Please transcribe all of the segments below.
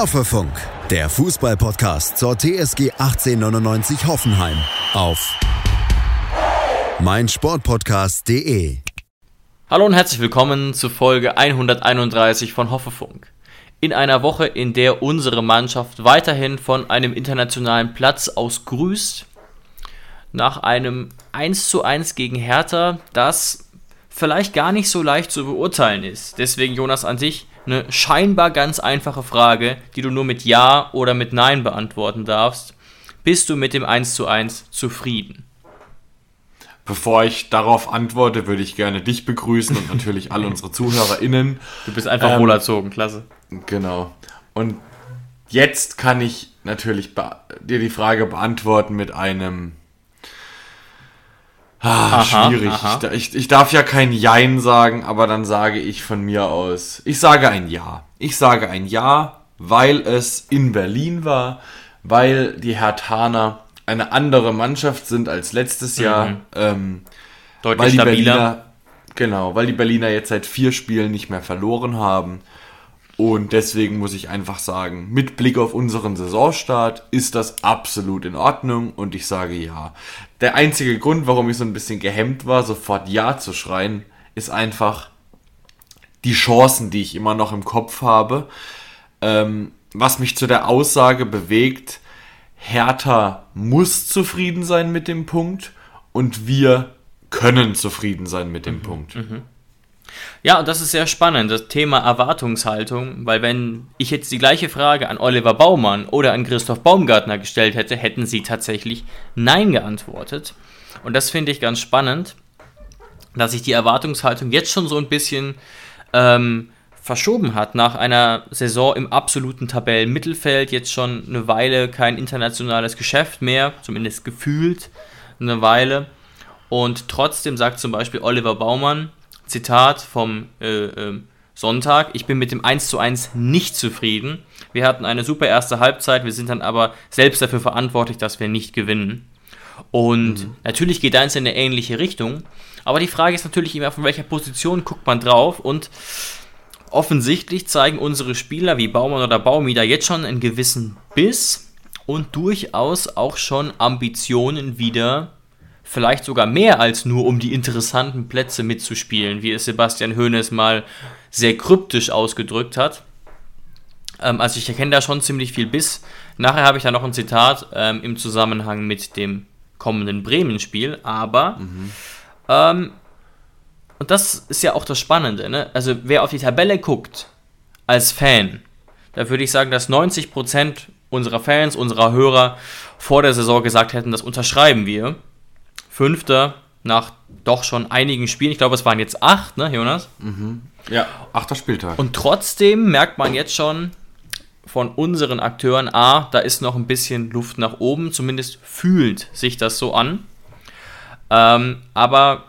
Hoffefunk, der Fußballpodcast zur TSG 1899 Hoffenheim auf meinsportpodcast.de. Hallo und herzlich willkommen zu Folge 131 von Hoffefunk. In einer Woche, in der unsere Mannschaft weiterhin von einem internationalen Platz aus grüßt, nach einem 1:1 gegen Hertha, das vielleicht gar nicht so leicht zu beurteilen ist. Deswegen, Jonas, an dich eine scheinbar ganz einfache Frage, die du nur mit Ja oder mit Nein beantworten darfst. Bist du mit dem 1:1 zufrieden? Bevor ich darauf antworte, würde ich gerne dich begrüßen und natürlich alle unsere ZuhörerInnen. Du bist einfach ähm, wohlerzogen, klasse. Genau. Und jetzt kann ich natürlich dir die Frage beantworten mit einem Ah, aha, schwierig. Aha. Ich, ich, darf ja kein Jein sagen, aber dann sage ich von mir aus, ich sage ein Ja. Ich sage ein Ja, weil es in Berlin war, weil die Hertaner eine andere Mannschaft sind als letztes mhm. Jahr. Ähm, Deutlich weil die stabiler. Berliner, genau, weil die Berliner jetzt seit vier Spielen nicht mehr verloren haben. Und deswegen muss ich einfach sagen, mit Blick auf unseren Saisonstart ist das absolut in Ordnung und ich sage ja. Der einzige Grund, warum ich so ein bisschen gehemmt war, sofort ja zu schreien, ist einfach die Chancen, die ich immer noch im Kopf habe. Ähm, was mich zu der Aussage bewegt, Hertha muss zufrieden sein mit dem Punkt und wir können zufrieden sein mit dem mhm, Punkt. Mhm. Ja, und das ist sehr spannend, das Thema Erwartungshaltung, weil wenn ich jetzt die gleiche Frage an Oliver Baumann oder an Christoph Baumgartner gestellt hätte, hätten sie tatsächlich Nein geantwortet. Und das finde ich ganz spannend, dass sich die Erwartungshaltung jetzt schon so ein bisschen ähm, verschoben hat. Nach einer Saison im absoluten Tabellenmittelfeld, jetzt schon eine Weile kein internationales Geschäft mehr, zumindest gefühlt eine Weile. Und trotzdem sagt zum Beispiel Oliver Baumann, Zitat vom äh, äh, Sonntag, ich bin mit dem 1 zu 1 nicht zufrieden. Wir hatten eine super erste Halbzeit, wir sind dann aber selbst dafür verantwortlich, dass wir nicht gewinnen. Und mhm. natürlich geht eins in eine ähnliche Richtung, aber die Frage ist natürlich immer, von welcher Position guckt man drauf und offensichtlich zeigen unsere Spieler wie Baumann oder Baumi da jetzt schon einen gewissen Biss und durchaus auch schon Ambitionen wieder vielleicht sogar mehr als nur um die interessanten Plätze mitzuspielen, wie es Sebastian Hoeneß mal sehr kryptisch ausgedrückt hat. Ähm, also ich erkenne da schon ziemlich viel Biss. Nachher habe ich da noch ein Zitat ähm, im Zusammenhang mit dem kommenden Bremen-Spiel, aber mhm. ähm, und das ist ja auch das Spannende, ne? also wer auf die Tabelle guckt als Fan, da würde ich sagen, dass 90% unserer Fans, unserer Hörer vor der Saison gesagt hätten, das unterschreiben wir. Fünfter nach doch schon einigen Spielen. Ich glaube, es waren jetzt acht, ne, Jonas? Mhm. Ja, achter Spieltag. Und trotzdem merkt man jetzt schon von unseren Akteuren, A, da ist noch ein bisschen Luft nach oben, zumindest fühlt sich das so an. Ähm, aber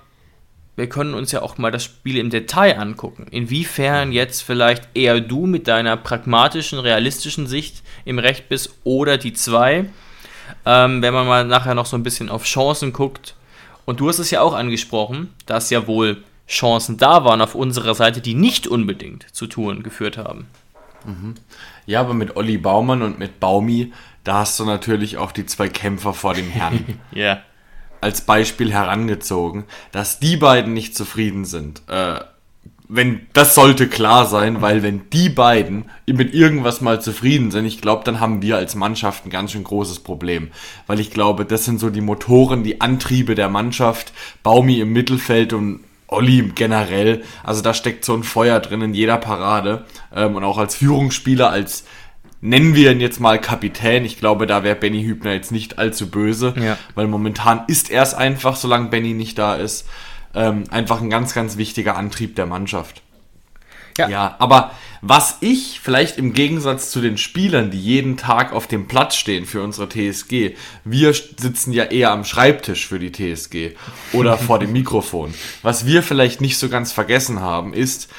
wir können uns ja auch mal das Spiel im Detail angucken. Inwiefern jetzt vielleicht eher du mit deiner pragmatischen, realistischen Sicht im Recht bist oder die zwei. Ähm, wenn man mal nachher noch so ein bisschen auf Chancen guckt, und du hast es ja auch angesprochen, dass ja wohl Chancen da waren auf unserer Seite, die nicht unbedingt zu Touren geführt haben. Mhm. Ja, aber mit Olli Baumann und mit Baumi, da hast du natürlich auch die zwei Kämpfer vor dem Herrn yeah. als Beispiel herangezogen, dass die beiden nicht zufrieden sind. Äh, wenn das sollte klar sein, weil wenn die beiden mit irgendwas mal zufrieden sind, ich glaube, dann haben wir als Mannschaft ein ganz schön großes Problem, weil ich glaube, das sind so die Motoren, die Antriebe der Mannschaft, Baumi im Mittelfeld und Olli generell, also da steckt so ein Feuer drin in jeder Parade. Ähm, und auch als Führungsspieler, als nennen wir ihn jetzt mal Kapitän. Ich glaube, da wäre Benny Hübner jetzt nicht allzu böse, ja. weil momentan ist er es einfach, solange Benny nicht da ist ähm, einfach ein ganz, ganz wichtiger Antrieb der Mannschaft. Ja. ja, aber was ich vielleicht im Gegensatz zu den Spielern, die jeden Tag auf dem Platz stehen für unsere TSG, wir sitzen ja eher am Schreibtisch für die TSG oder vor dem Mikrofon. Was wir vielleicht nicht so ganz vergessen haben, ist,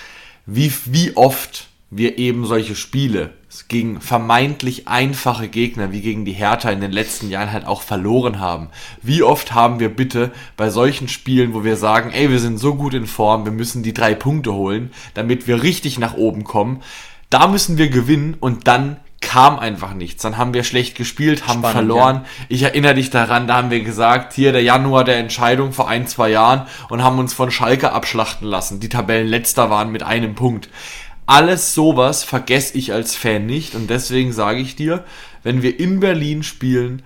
wie, wie oft wir eben solche Spiele gegen vermeintlich einfache Gegner wie gegen die Hertha in den letzten Jahren halt auch verloren haben. Wie oft haben wir bitte bei solchen Spielen, wo wir sagen, ey, wir sind so gut in Form, wir müssen die drei Punkte holen, damit wir richtig nach oben kommen, da müssen wir gewinnen und dann kam einfach nichts. Dann haben wir schlecht gespielt, haben Spannend, verloren. ja. Ich erinnere dich daran, da haben wir gesagt, hier der Januar der Entscheidung vor ein, zwei Jahren und haben uns von Schalke abschlachten lassen. Die Tabellenletzter waren mit einem Punkt. Alles sowas vergesse ich als Fan nicht und deswegen sage ich dir, wenn wir in Berlin spielen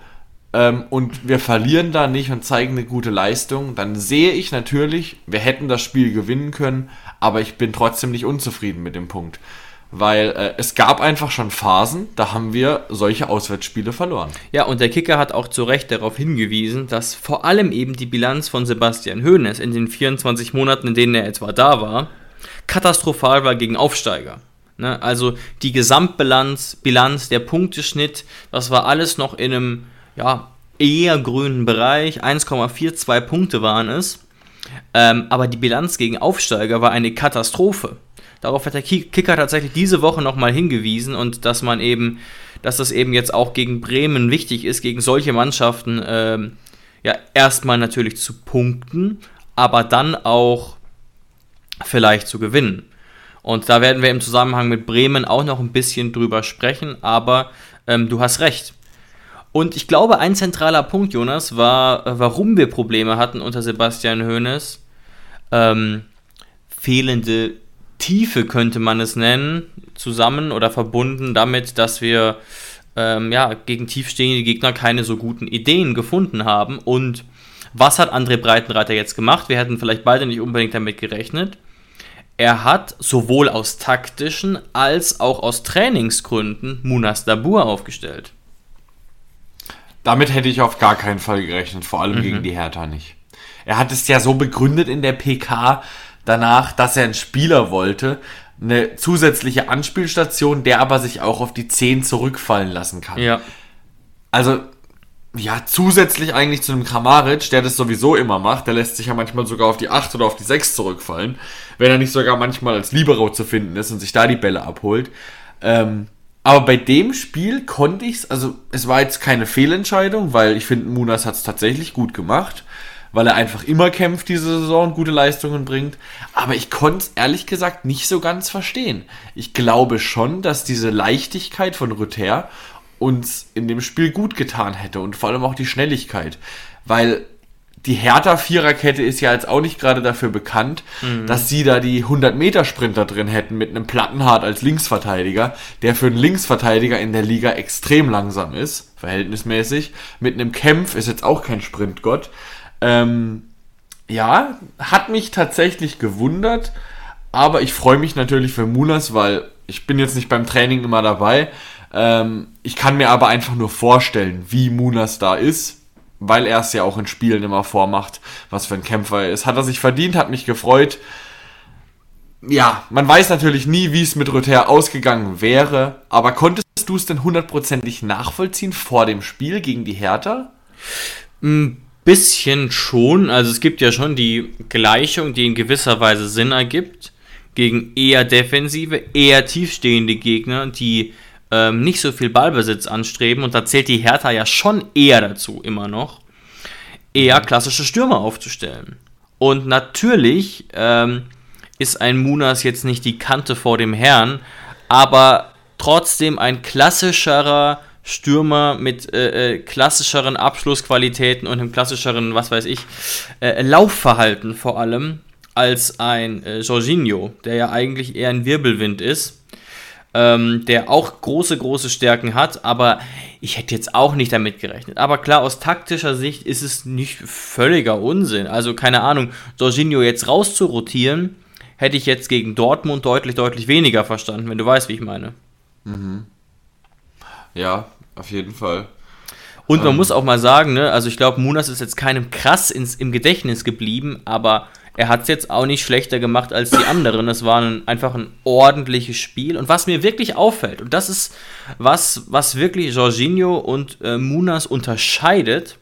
ähm, und wir verlieren da nicht und zeigen eine gute Leistung, dann sehe ich natürlich, wir hätten das Spiel gewinnen können, aber ich bin trotzdem nicht unzufrieden mit dem Punkt. Weil äh, es gab einfach schon Phasen, da haben wir solche Auswärtsspiele verloren. Ja, und der Kicker hat auch zu Recht darauf hingewiesen, dass vor allem eben die Bilanz von Sebastian Hoeneß in den 24 Monaten, in denen er etwa da war, katastrophal war gegen Aufsteiger. Ne? Also die Gesamtbilanz, Bilanz, der Punkteschnitt, das war alles noch in einem ja, eher grünen Bereich. 1,42 Punkte waren es. Ähm, aber die Bilanz gegen Aufsteiger war eine Katastrophe. Darauf hat der Ki- Kicker tatsächlich diese Woche nochmal hingewiesen und dass man eben, dass das eben jetzt auch gegen Bremen wichtig ist, gegen solche Mannschaften ähm, ja erstmal natürlich zu punkten, aber dann auch vielleicht zu gewinnen. Und da werden wir im Zusammenhang mit Bremen auch noch ein bisschen drüber sprechen, aber ähm, du hast recht. Und ich glaube, ein zentraler Punkt, Jonas, war, äh, warum wir Probleme hatten unter Sebastian Hoeneß. Ähm, fehlende Tiefe könnte man es nennen, zusammen oder verbunden damit, dass wir ähm, ja, gegen tiefstehende Gegner keine so guten Ideen gefunden haben. Und was hat André Breitenreiter jetzt gemacht? Wir hätten vielleicht beide nicht unbedingt damit gerechnet. Er hat sowohl aus taktischen als auch aus Trainingsgründen Munas Dabur aufgestellt. Damit hätte ich auf gar keinen Fall gerechnet, vor allem gegen die Hertha nicht. Er hat es ja so begründet in der PK danach, dass er einen Spieler wollte, eine zusätzliche Anspielstation, der aber sich auch auf die 10 zurückfallen lassen kann. Ja. Also, ja, zusätzlich eigentlich zu einem Kramaric, der das sowieso immer macht, der lässt sich ja manchmal sogar auf die 8 oder auf die 6 zurückfallen, wenn er nicht sogar manchmal als Libero zu finden ist und sich da die Bälle abholt. Ähm, aber bei dem Spiel konnte ich es, also es war jetzt keine Fehlentscheidung, weil ich finde, Munas hat es tatsächlich gut gemacht, weil er einfach immer kämpft diese Saison gute Leistungen bringt. Aber ich konnte es ehrlich gesagt nicht so ganz verstehen. Ich glaube schon, dass diese Leichtigkeit von Rüther uns in dem Spiel gut getan hätte und vor allem auch die Schnelligkeit, weil die Hertha Viererkette ist ja jetzt auch nicht gerade dafür bekannt, dass sie da die 100 Meter Sprinter drin hätten mit einem Plattenhart als Linksverteidiger, der für einen Linksverteidiger in der Liga extrem langsam ist, verhältnismäßig. Mit einem Kempf ist jetzt auch kein Sprintgott. Ähm, ja, hat mich tatsächlich gewundert, aber ich freue mich natürlich für Munas, weil ich bin jetzt nicht beim Training immer dabei. Ähm, ich kann mir aber einfach nur vorstellen, wie Munas da ist, weil er es ja auch in Spielen immer vormacht, was für ein Kämpfer er ist. Hat er sich verdient, hat mich gefreut. Ja, man weiß natürlich nie, wie es mit Rother ausgegangen wäre, aber konntest du es denn hundertprozentig nachvollziehen vor dem Spiel gegen die Hertha? Ein bisschen schon. Also es gibt ja schon die Gleichung, die in gewisser Weise Sinn ergibt, gegen eher defensive, eher tiefstehende Gegner, die ähm, nicht so viel Ballbesitz anstreben. Und da zählt die Hertha ja schon eher dazu, immer noch, eher klassische Stürmer aufzustellen. Und natürlich ähm, ist ein Munas jetzt nicht die Kante vor dem Herrn, aber trotzdem ein klassischerer Stürmer mit äh, äh, klassischeren Abschlussqualitäten und einem klassischeren, was weiß ich, äh, Laufverhalten vor allem als ein äh, Jorginho, der ja eigentlich eher ein Wirbelwind ist, ähm, der auch große, große Stärken hat, aber ich hätte jetzt auch nicht damit gerechnet. Aber klar, aus taktischer Sicht ist es nicht völliger Unsinn. Also keine Ahnung, Jorginho jetzt rauszurotieren, hätte ich jetzt gegen Dortmund deutlich, deutlich weniger verstanden, wenn du weißt, wie ich meine. Ja, auf jeden Fall. Und man muss auch mal sagen, ne, also ich glaube, Munas ist jetzt keinem krass ins, im Gedächtnis geblieben, aber er hat es jetzt auch nicht schlechter gemacht als die anderen. Es war ein, einfach ein ordentliches Spiel. Und was mir wirklich auffällt, und das ist was, was wirklich Jorginho und äh, Munas unterscheidet,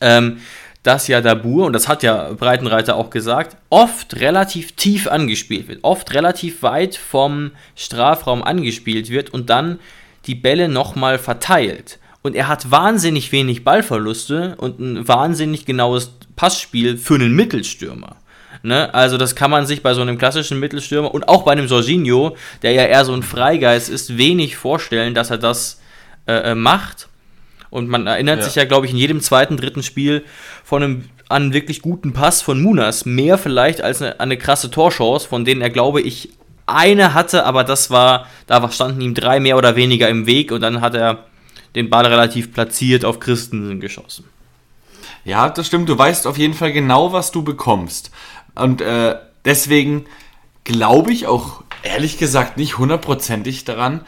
ähm, dass ja Dabur, und das hat ja Breitenreiter auch gesagt, oft relativ tief angespielt wird, oft relativ weit vom Strafraum angespielt wird und dann die Bälle nochmal verteilt. Und er hat wahnsinnig wenig Ballverluste und ein wahnsinnig genaues Passspiel für einen Mittelstürmer. Ne? Also das kann man sich bei so einem klassischen Mittelstürmer und auch bei einem Jorginho, der ja eher so ein Freigeist ist, wenig vorstellen, dass er das äh, äh macht. Und man erinnert ja. sich ja, glaube ich, in jedem zweiten, dritten Spiel von einem an einen wirklich guten Pass von Munas. Mehr vielleicht als eine, eine krasse Torchance, von denen er, glaube ich, eine hatte, aber das war, da standen ihm drei mehr oder weniger im Weg und dann hat er den Ball relativ platziert auf Christensen geschossen. Ja, das stimmt. Du weißt auf jeden Fall genau, was du bekommst. Und äh, deswegen glaube ich auch ehrlich gesagt nicht hundertprozentig daran,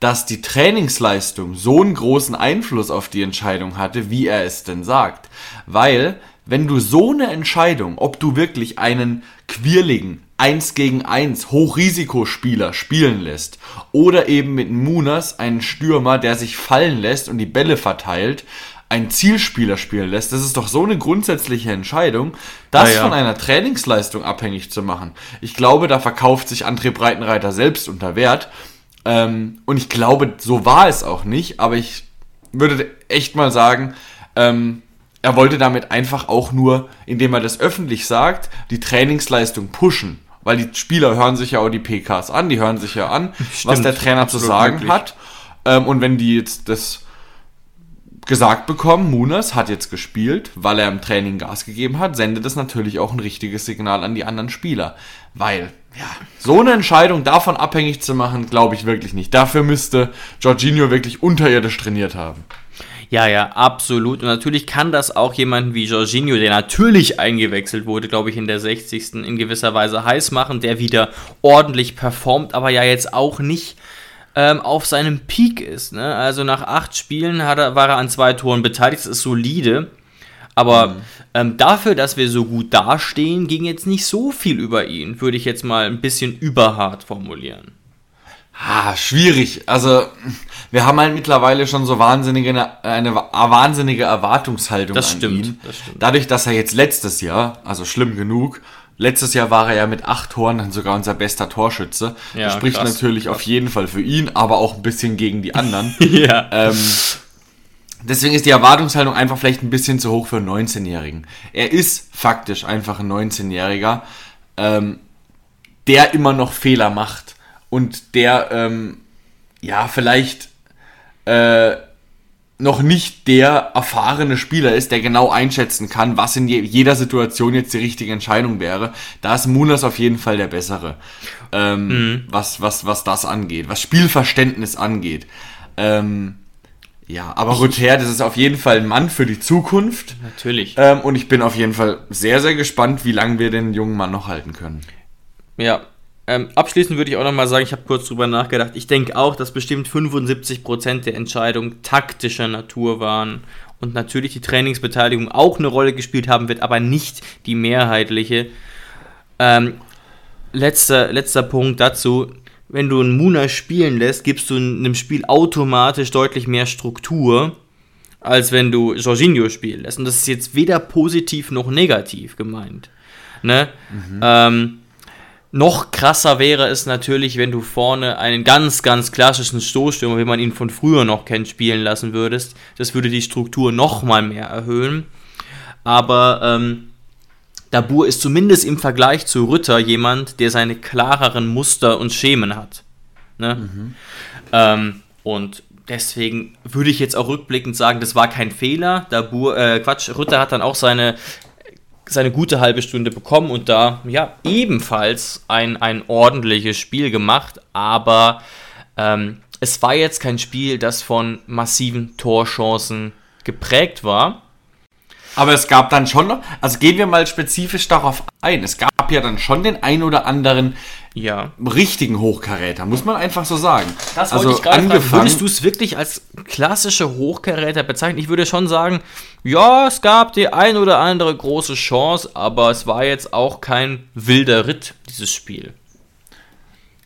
dass die Trainingsleistung so einen großen Einfluss auf die Entscheidung hatte, wie er es denn sagt. Weil, wenn du so eine Entscheidung, ob du wirklich einen quirligen 1 gegen 1 Hochrisikospieler spielen lässt oder eben mit Munas einen Stürmer, der sich fallen lässt und die Bälle verteilt, einen Zielspieler spielen lässt, das ist doch so eine grundsätzliche Entscheidung, das ja, von einer Trainingsleistung abhängig zu machen. Ich glaube, da verkauft sich André Breitenreiter selbst unter Wert. Ähm, und ich glaube, so war es auch nicht, aber ich würde echt mal sagen, ähm, er wollte damit einfach auch nur, indem er das öffentlich sagt, die Trainingsleistung pushen. Weil die Spieler hören sich ja auch die PKs an, die hören sich ja an, Stimmt, was der Trainer zu sagen möglich. hat. Ähm, und wenn die jetzt das gesagt bekommen, Munas hat jetzt gespielt, weil er im Training Gas gegeben hat, sendet das natürlich auch ein richtiges Signal an die anderen Spieler. Weil, ja, so eine Entscheidung davon abhängig zu machen, glaube ich wirklich nicht. Dafür müsste Jorginho wirklich unterirdisch trainiert haben. Ja, ja, absolut. Und natürlich kann das auch jemanden wie Jorginho, der natürlich eingewechselt wurde, glaube ich, in der 60. in gewisser Weise heiß machen, der wieder ordentlich performt, aber ja jetzt auch nicht ähm, auf seinem Peak ist. Ne? Also nach acht Spielen er, war er an zwei Toren beteiligt, das ist solide. Aber mhm. ähm, dafür, dass wir so gut dastehen, ging jetzt nicht so viel über ihn, würde ich jetzt mal ein bisschen überhart formulieren. Ah, schwierig. Also, wir haben halt mittlerweile schon so wahnsinnige, eine wahnsinnige Erwartungshaltung das an stimmt, ihn. Das stimmt. Dadurch, dass er jetzt letztes Jahr, also schlimm genug, letztes Jahr war er ja mit acht Toren dann sogar unser bester Torschütze. Ja, das spricht krass, natürlich krass. auf jeden Fall für ihn, aber auch ein bisschen gegen die anderen. ja. Ähm, deswegen ist die Erwartungshaltung einfach vielleicht ein bisschen zu hoch für einen 19-Jährigen. Er ist faktisch einfach ein 19-Jähriger, ähm, der immer noch Fehler macht und der ähm, ja vielleicht äh, noch nicht der erfahrene Spieler ist, der genau einschätzen kann, was in je jeder Situation jetzt die richtige Entscheidung wäre. Da ist Munas auf jeden Fall der bessere, ähm, mhm. was, was, was das angeht, was Spielverständnis angeht. Ähm, ja, aber Ruther, das ist auf jeden Fall ein Mann für die Zukunft. Natürlich. Ähm, und ich bin auf jeden Fall sehr, sehr gespannt, wie lange wir den jungen Mann noch halten können. Ja, ähm, abschließend würde ich auch nochmal sagen, ich habe kurz drüber nachgedacht. Ich denke auch, dass bestimmt 75% der Entscheidungen taktischer Natur waren und natürlich die Trainingsbeteiligung auch eine Rolle gespielt haben wird, aber nicht die mehrheitliche. Ähm, letzter, letzter Punkt dazu. Wenn du einen Muna spielen lässt, gibst du einem Spiel automatisch deutlich mehr Struktur, als wenn du Jorginho spielen lässt. Und das ist jetzt weder positiv noch negativ gemeint. Ne? Mhm. Ähm, noch krasser wäre es natürlich, wenn du vorne einen ganz, ganz klassischen Stoßstürmer, wie man ihn von früher noch kennt, spielen lassen würdest. Das würde die Struktur noch mal mehr erhöhen. Aber ähm, Dabur ist zumindest im Vergleich zu Rütter jemand, der seine klareren Muster und Schemen hat. Ne? Mhm. Ähm, und deswegen würde ich jetzt auch rückblickend sagen, das war kein Fehler. Dabur, äh, Quatsch, Rütter hat dann auch seine seine gute halbe Stunde bekommen und da ja ebenfalls ein, ein ordentliches Spiel gemacht, aber ähm, es war jetzt kein Spiel, das von massiven Torchancen geprägt war. Aber es gab dann schon noch, also gehen wir mal spezifisch darauf ein, es gab ja dann schon den ein oder anderen ja. richtigen Hochkaräter, muss man einfach so sagen. Das also ich angefangen, fragen. Würdest du es wirklich als klassische Hochkaräter bezeichnen? Ich würde schon sagen, ja, es gab die ein oder andere große Chance, aber es war jetzt auch kein wilder Ritt, dieses Spiel.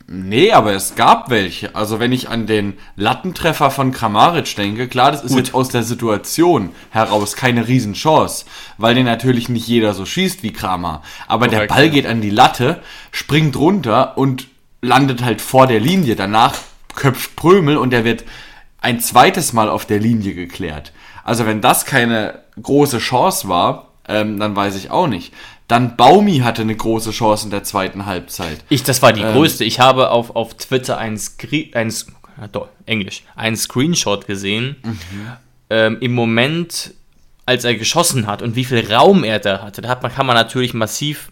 Nee, aber es gab welche. Also wenn ich an den Lattentreffer von Kramaric denke, klar, das ist Gut. jetzt aus der Situation heraus keine Riesenchance, weil den natürlich nicht jeder so schießt wie Kramer. Aber Korrekt, der Ball ja. geht an die Latte, springt runter und landet halt vor der Linie. Danach köpft Prömel und der wird ein zweites Mal auf der Linie geklärt. Also wenn das keine große Chance war, ähm, dann weiß ich auch nicht. Dann Baumi hatte eine große Chance in der zweiten Halbzeit. Ich, das war die Ähm. größte. Ich habe auf, auf Twitter ein, Screen, ein, ah, doch, Englisch, einen Screenshot gesehen. Ähm, Im Moment, als er geschossen hat und wie viel Raum er da hatte, da hat man, kann man natürlich massiv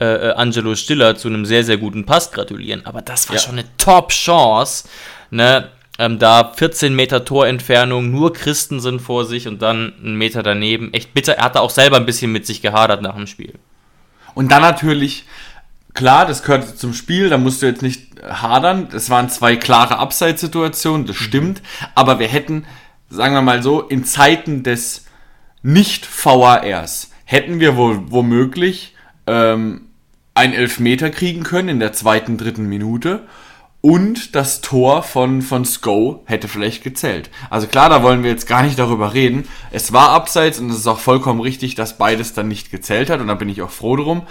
äh, äh, Angelo Stiller zu einem sehr, sehr guten Pass gratulieren. Aber das war Ja. schon eine Top-Chance. Ne? Ähm, da 14 Meter Torentfernung, nur Christensen vor sich und dann einen Meter daneben. Echt bitter. Er hatte auch selber ein bisschen mit sich gehadert nach dem Spiel. Und dann natürlich, klar, das gehört zum Spiel, da musst du jetzt nicht hadern. Es waren zwei klare Abseitssituationen, das stimmt. Aber wir hätten, sagen wir mal so, in Zeiten des Nicht-VARs hätten wir wohl womöglich ähm, ein Elfmeter kriegen können in der zweiten, dritten Minute. Und das Tor von, von Sko hätte vielleicht gezählt. Also klar, da wollen wir jetzt gar nicht darüber reden. Es war abseits und es ist auch vollkommen richtig, dass beides dann nicht gezählt hat. Und da bin ich auch froh drum,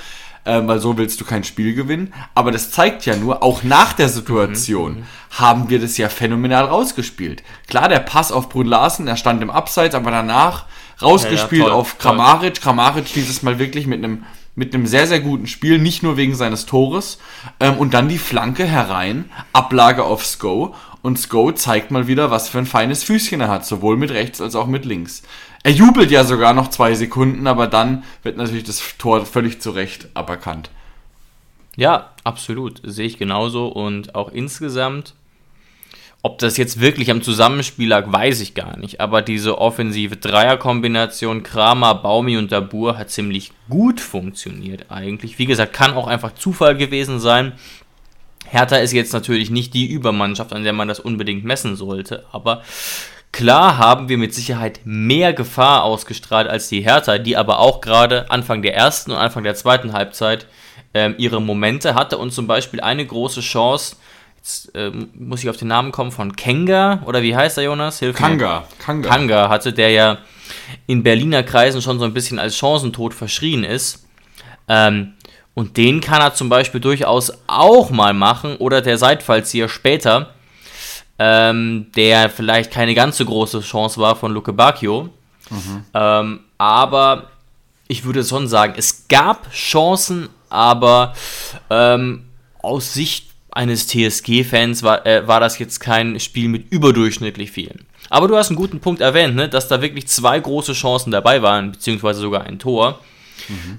äh, weil so willst du kein Spiel gewinnen. Aber das zeigt ja nur, auch nach der Situation haben wir das ja phänomenal rausgespielt. Klar, der Pass auf Brun Larsen, er stand im Abseits, aber danach rausgespielt Ja, ja, toll, auf toll. Kramaric. Kramaric dieses Mal wirklich mit einem mit einem sehr, sehr guten Spiel, nicht nur wegen seines Tores. Ähm, und dann die Flanke herein, Ablage auf Sko. Und Sko zeigt mal wieder, was für ein feines Füßchen er hat, sowohl mit rechts als auch mit links. Er jubelt ja sogar noch zwei Sekunden, aber dann wird natürlich das Tor völlig zu Recht aberkannt. Ja, absolut. Sehe ich genauso. Und auch insgesamt, ob das jetzt wirklich am Zusammenspiel lag, weiß ich gar nicht. Aber diese offensive Dreierkombination Kramer, Baumi und Dabur hat ziemlich gut funktioniert eigentlich. Wie gesagt, kann auch einfach Zufall gewesen sein. Hertha ist jetzt natürlich nicht die Übermannschaft, an der man das unbedingt messen sollte. Aber klar haben wir mit Sicherheit mehr Gefahr ausgestrahlt als die Hertha, die aber auch gerade Anfang der ersten und Anfang der zweiten Halbzeit ähm, ihre Momente hatte und zum Beispiel eine große Chance, jetzt ähm, muss ich auf den Namen kommen, von Kenga, oder wie heißt der Jonas? Hilf mir. Kanga, Kanga. Kanga hatte, der ja in Berliner Kreisen schon so ein bisschen als Chancentod verschrien ist. Ähm, und den kann er zum Beispiel durchaus auch mal machen oder der Seitfallzieher später, ähm, der vielleicht keine ganz so große Chance war von Luke Bacchio. Ähm, aber ich würde schon sagen, es gab Chancen, aber ähm, aus Sicht eines TSG-Fans war, äh, war das jetzt kein Spiel mit überdurchschnittlich vielen. Aber du hast einen guten Punkt erwähnt, ne, dass da wirklich zwei große Chancen dabei waren, beziehungsweise sogar ein Tor,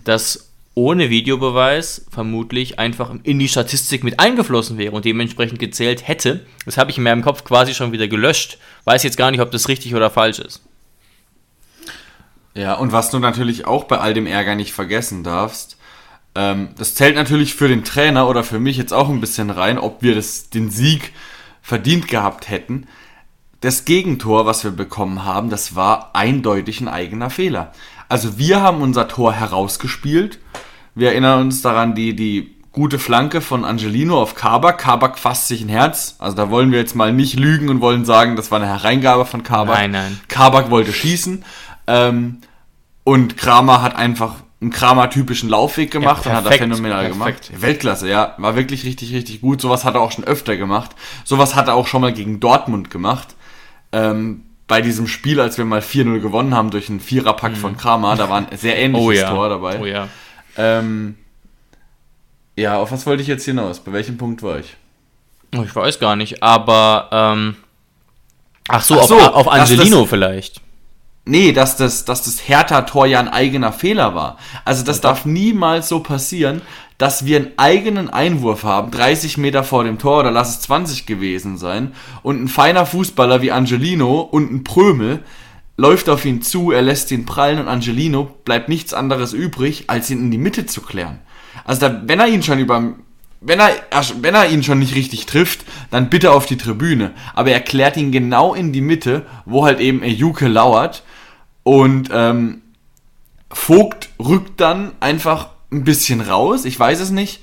das ohne Videobeweis vermutlich einfach in die Statistik mit eingeflossen wäre und dementsprechend gezählt hätte. Das habe ich in meinem Kopf quasi schon wieder gelöscht. Weiß jetzt gar nicht, ob das richtig oder falsch ist. Ja, und was du natürlich auch bei all dem Ärger nicht vergessen darfst, ähm, das zählt natürlich für den Trainer oder für mich jetzt auch ein bisschen rein, ob wir das, den Sieg verdient gehabt hätten. Das Gegentor, was wir bekommen haben, das war eindeutig ein eigener Fehler. Also wir haben unser Tor herausgespielt. Wir erinnern uns daran, die, die gute Flanke von Angelino auf Kabak. Kabak fasst sich ein Herz. Also da wollen wir jetzt mal nicht lügen und wollen sagen, das war eine Hereingabe von Kabak. Nein, nein. Kabak wollte schießen. Ähm, und Kramer hat einfach einen Kramer-typischen Laufweg gemacht Ja, und hat er perfekt, phänomenal perfekt. gemacht. Weltklasse, ja. War wirklich richtig, richtig gut. Sowas hat er auch schon öfter gemacht. Sowas hat er auch schon mal gegen Dortmund gemacht. Ähm, bei diesem Spiel, als wir mal 4-0 gewonnen haben durch einen Viererpack von Kramer, da war ein sehr ähnliches Oh ja. Tor dabei. Oh ja. ähm, ja, auf was wollte ich jetzt hinaus? Bei welchem Punkt war ich? Ich weiß gar nicht, aber ähm, ach so, Ach so, auf, auf Angelino das- vielleicht. Nee, dass das, dass das Hertha-Tor ja ein eigener Fehler war. Also das darf niemals so passieren, dass wir einen eigenen Einwurf haben, 30 Meter vor dem Tor oder lass es 20 gewesen sein, und ein feiner Fußballer wie Angelino und ein Prömel läuft auf ihn zu, er lässt ihn prallen und Angelino bleibt nichts anderes übrig, als ihn in die Mitte zu klären. Also da, wenn er ihn schon über wenn er, wenn er ihn schon nicht richtig trifft, dann bitte auf die Tribüne. Aber er klärt ihn genau in die Mitte, wo halt eben Ejuke lauert. Und ähm, Vogt rückt dann einfach ein bisschen raus. Ich weiß es nicht.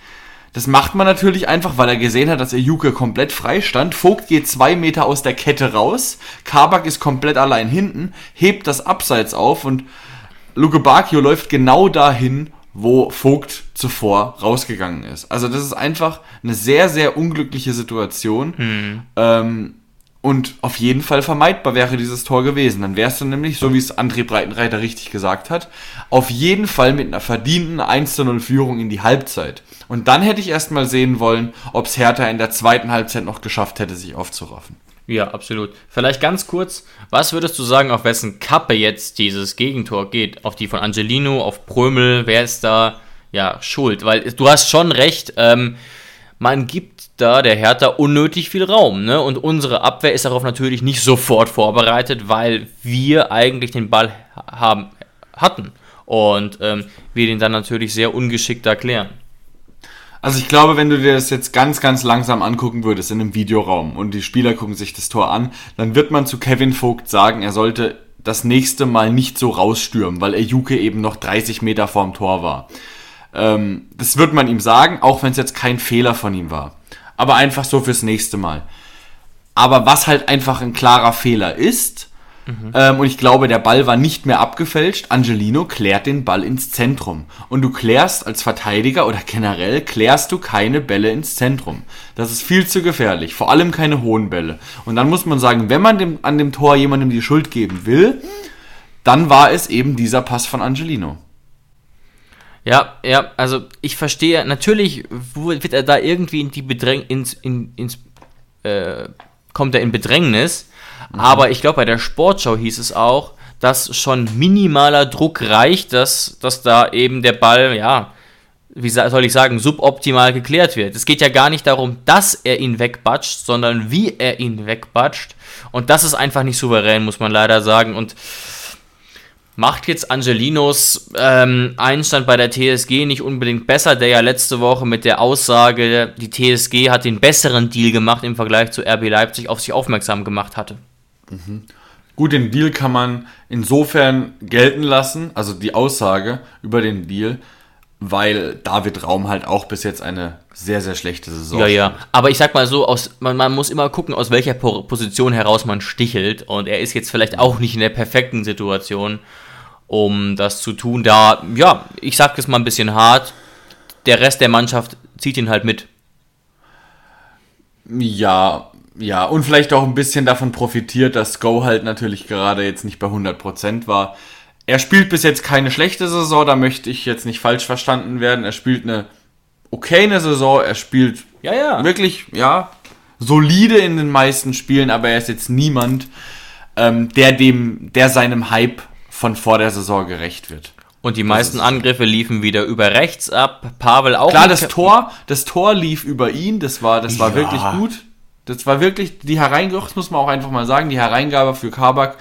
Das macht man natürlich einfach, weil er gesehen hat, dass Ejuke komplett frei stand. Vogt geht zwei Meter aus der Kette raus. Kabak ist komplett allein hinten, hebt das Abseits auf und Luke Bacchio läuft genau dahin, wo Vogt zuvor rausgegangen ist. Also das ist einfach eine sehr, sehr unglückliche Situation. Ähm, Und auf jeden Fall vermeidbar wäre dieses Tor gewesen. Dann wärst du nämlich, so wie es André Breitenreiter richtig gesagt hat, auf jeden Fall mit einer verdienten 1 0 Führung in die Halbzeit. Und dann hätte ich erstmal sehen wollen, ob es Hertha in der zweiten Halbzeit noch geschafft hätte, sich aufzuraffen. Ja, absolut. Vielleicht ganz kurz, was würdest du sagen, auf wessen Kappe jetzt dieses Gegentor geht? Auf die von Angelino, auf Prömel, wer ist da ja schuld? Weil du hast schon recht, ähm, man gibt da der Hertha unnötig viel Raum. Ne? Und unsere Abwehr ist darauf natürlich nicht sofort vorbereitet, weil wir eigentlich den Ball haben, hatten. Und ähm, wir den dann natürlich sehr ungeschickt erklären. Also ich glaube, wenn du dir das jetzt ganz, ganz langsam angucken würdest in einem Videoraum und die Spieler gucken sich das Tor an, dann wird man zu Kevin Vogt sagen, er sollte das nächste Mal nicht so rausstürmen, weil er Juke eben noch 30 Meter vorm Tor war. Ähm, das wird man ihm sagen, auch wenn es jetzt kein Fehler von ihm war aber einfach so fürs nächste Mal. Aber was halt einfach ein klarer Fehler ist, mhm. ähm, und ich glaube, der Ball war nicht mehr abgefälscht, Angelino klärt den Ball ins Zentrum. Und du klärst als Verteidiger oder generell klärst du keine Bälle ins Zentrum. Das ist viel zu gefährlich, vor allem keine hohen Bälle. Und dann muss man sagen, wenn man dem, an dem Tor jemandem die Schuld geben will, dann war es eben dieser Pass von Angelino. Ja, ja, also ich verstehe, natürlich wird er da irgendwie in die Bedräng ins, in, ins, äh, kommt er in Bedrängnis, mhm. aber ich glaube, bei der Sportschau hieß es auch, dass schon minimaler Druck reicht, dass, dass da eben der Ball, ja, wie soll ich sagen, suboptimal geklärt wird. Es geht ja gar nicht darum, dass er ihn wegbatscht, sondern wie er ihn wegbatscht. Und das ist einfach nicht souverän, muss man leider sagen. Und macht jetzt Angelinos ähm, Einstand bei der TSG nicht unbedingt besser, der ja letzte Woche mit der Aussage, die TSG hat den besseren Deal gemacht im Vergleich zu RB Leipzig, auf sich aufmerksam gemacht hatte. Mhm. Gut, den Deal kann man insofern gelten lassen, also die Aussage über den Deal, weil David Raum halt auch bis jetzt eine sehr, sehr schlechte Saison Ja, ja. Aber ich sag mal so, aus, man, man muss immer gucken, aus welcher Position heraus man stichelt. Und er ist jetzt vielleicht auch nicht in der perfekten Situation, um das zu tun. Da, ja, ich sag es mal ein bisschen hart, der Rest der Mannschaft zieht ihn halt mit. Ja, ja, und vielleicht auch ein bisschen davon profitiert, dass Go halt natürlich gerade jetzt nicht bei 100% war. Er spielt bis jetzt keine schlechte Saison, da möchte ich jetzt nicht falsch verstanden werden. Er spielt eine okay eine Saison, er spielt ja, ja. wirklich, ja, solide in den meisten Spielen, aber er ist jetzt niemand, ähm, der dem, der seinem Hype von vor der Saison gerecht wird. Und die meisten Angriffe liefen wieder über rechts ab. Pavel auch. Klar, das Tor, das Tor lief über ihn. Das war, das war ja. wirklich gut. Das war wirklich die Hereingabe, muss man auch einfach mal sagen, die Hereingabe für Kabak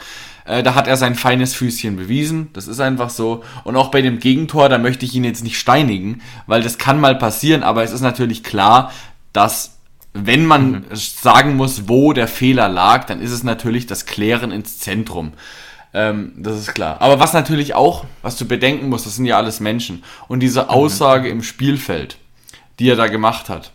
äh, da hat er sein feines Füßchen bewiesen. Das ist einfach so. Und auch bei dem Gegentor, da möchte ich ihn jetzt nicht steinigen, weil das kann mal passieren, aber es ist natürlich klar, dass wenn man mhm. sagen muss, wo der Fehler lag, dann ist es natürlich das Klären ins Zentrum. Ähm, das ist klar. Aber was natürlich auch, was du bedenken musst, das sind ja alles Menschen. Und diese mhm. Aussage mhm. im Spielfeld, die er da gemacht hat,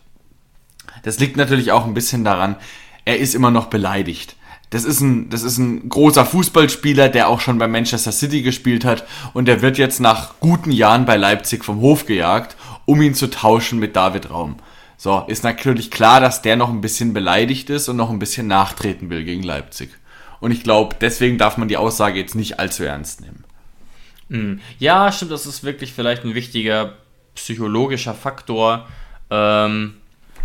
das liegt natürlich auch ein bisschen daran, er ist immer noch beleidigt das ist ein, das ist ein großer Fußballspieler, der auch schon bei Manchester City gespielt hat und der wird jetzt nach guten Jahren bei Leipzig vom Hof gejagt, um ihn zu tauschen mit David Raum. So, ist natürlich klar, dass der noch ein bisschen beleidigt ist und noch ein bisschen nachtreten will gegen Leipzig. Und ich glaube, deswegen darf man die Aussage jetzt nicht allzu ernst nehmen. Hm. Ja, stimmt, das ist wirklich vielleicht ein wichtiger psychologischer Faktor, ähm,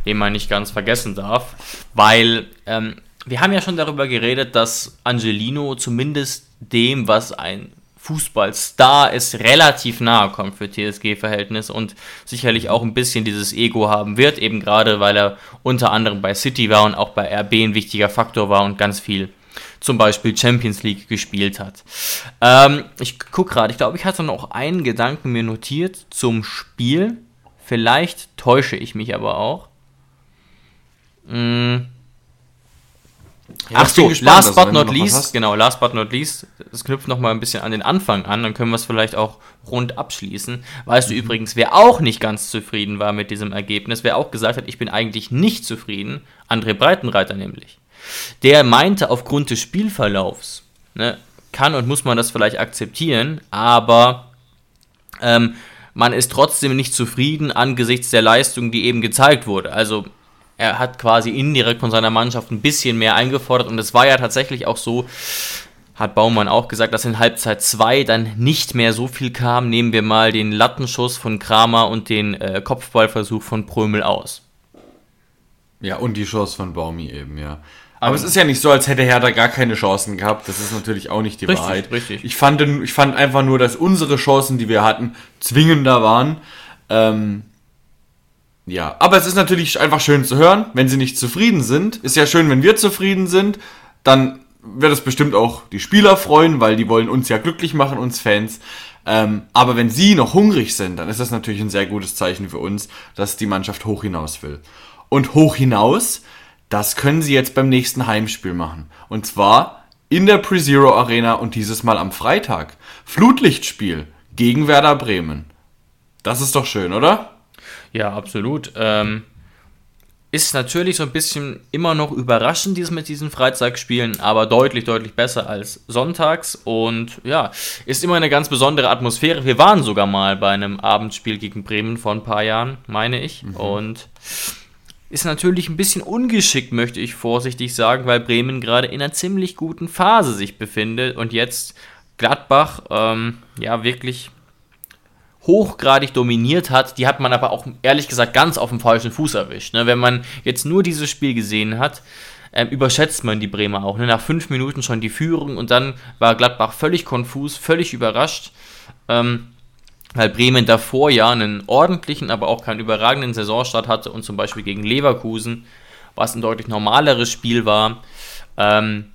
den man nicht ganz vergessen darf, weil ähm, wir haben ja schon darüber geredet, dass Angelino zumindest dem, was ein Fußballstar ist, relativ nahe kommt für TSG-Verhältnis und sicherlich auch ein bisschen dieses Ego haben wird, eben gerade weil er unter anderem bei City war und auch bei RB ein wichtiger Faktor war und ganz viel zum Beispiel Champions League gespielt hat. Ähm, ich gucke gerade, ich glaube, ich hatte noch einen Gedanken mir notiert zum Spiel. Vielleicht täusche ich mich aber auch. Hm. Ja, Ach so, gespannt, last also, but not least, genau, last but not least, das knüpft nochmal ein bisschen an den Anfang an, dann können wir es vielleicht auch rund abschließen. Weißt mhm. du übrigens, wer auch nicht ganz zufrieden war mit diesem Ergebnis, wer auch gesagt hat, ich bin eigentlich nicht zufrieden, André Breitenreiter nämlich. Der meinte, aufgrund des Spielverlaufs, ne, kann und muss man das vielleicht akzeptieren, aber ähm, man ist trotzdem nicht zufrieden angesichts der Leistung, die eben gezeigt wurde. Also er hat quasi indirekt von seiner Mannschaft ein bisschen mehr eingefordert und es war ja tatsächlich auch so, hat Baumann auch gesagt, dass in Halbzeit 2 dann nicht mehr so viel kam. Nehmen wir mal den Lattenschuss von Kramer und den äh, Kopfballversuch von Prömel aus. Ja, und die Chance von Baumi eben, ja. Aber es ist ja nicht so, als hätte Hertha gar keine Chancen gehabt. Das ist natürlich auch nicht die Richtig, Wahrheit. richtig. Ich fand, ich fand einfach nur, dass unsere Chancen, die wir hatten, zwingender waren. Ähm, ja, aber es ist natürlich einfach schön zu hören, wenn sie nicht zufrieden sind. Ist ja schön, wenn wir zufrieden sind. Dann wird es bestimmt auch die Spieler freuen, weil die wollen uns ja glücklich machen, uns Fans. Ähm, aber wenn sie noch hungrig sind, dann ist das natürlich ein sehr gutes Zeichen für uns, dass die Mannschaft hoch hinaus will. Und hoch hinaus, das können sie jetzt beim nächsten Heimspiel machen. Und zwar in der Pre-Zero Arena und dieses Mal am Freitag. Flutlichtspiel gegen Werder Bremen. Das ist doch schön, oder? Ja, absolut. Ähm, ist natürlich so ein bisschen immer noch überraschend, dies mit diesen Freitagsspielen, aber deutlich, deutlich besser als sonntags. Und ja, ist immer eine ganz besondere Atmosphäre. Wir waren sogar mal bei einem Abendspiel gegen Bremen vor ein paar Jahren, meine ich. Mhm. Und ist natürlich ein bisschen ungeschickt, möchte ich vorsichtig sagen, weil Bremen gerade in einer ziemlich guten Phase sich befindet und jetzt Gladbach ähm, ja wirklich hochgradig dominiert hat, die hat man aber auch ehrlich gesagt ganz auf dem falschen Fuß erwischt. Ne? Wenn man jetzt nur dieses Spiel gesehen hat, ähm, überschätzt man die Bremer auch. Ne? Nach fünf Minuten schon die Führung und dann war Gladbach völlig konfus, völlig überrascht. Ähm, weil Bremen davor ja einen ordentlichen, aber auch keinen überragenden Saisonstart hatte und zum Beispiel gegen Leverkusen, was ein deutlich normaleres Spiel war, ähm,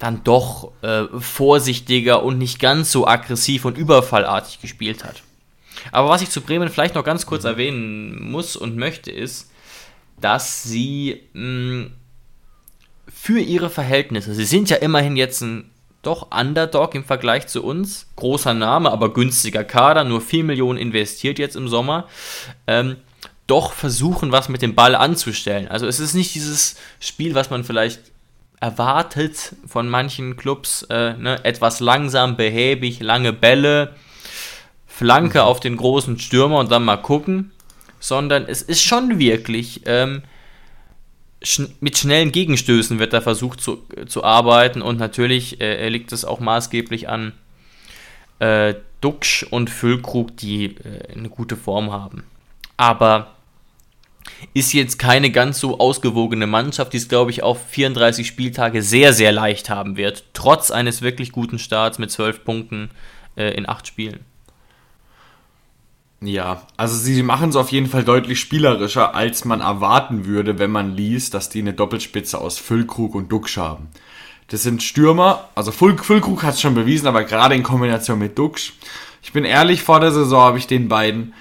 dann doch äh, vorsichtiger und nicht ganz so aggressiv und überfallartig gespielt hat. Aber was ich zu Bremen vielleicht noch ganz kurz mhm. erwähnen muss und möchte, ist, dass sie mh, für ihre Verhältnisse, sie sind ja immerhin jetzt ein doch Underdog im Vergleich zu uns. Großer Name, aber günstiger Kader, nur 4 Millionen investiert jetzt im Sommer. Ähm, doch versuchen, was mit dem Ball anzustellen. Also es ist nicht dieses Spiel, was man vielleicht erwartet von manchen Clubs. Äh, ne? Etwas langsam, behäbig, lange Bälle, Flanke mhm. auf den großen Stürmer und dann mal gucken. Sondern es ist schon wirklich ähm, schn mit schnellen Gegenstößen wird da versucht zu, zu arbeiten und natürlich äh, liegt es auch maßgeblich an äh, Duxch und Füllkrug, die äh, eine gute Form haben. Aber ist jetzt keine ganz so ausgewogene Mannschaft, die es, glaube ich, auf 34 Spieltage sehr, sehr leicht haben wird, trotz eines wirklich guten Starts mit 12 Punkten äh, in 8 Spielen. Ja, also sie machen es auf jeden Fall deutlich spielerischer, als man erwarten würde, wenn man liest, dass die eine Doppelspitze aus Füllkrug und Duxch haben. Das sind Stürmer, also Füll Füllkrug hat es schon bewiesen, aber gerade in Kombination mit Duxch. Ich bin ehrlich, vor der Saison habe ich den beiden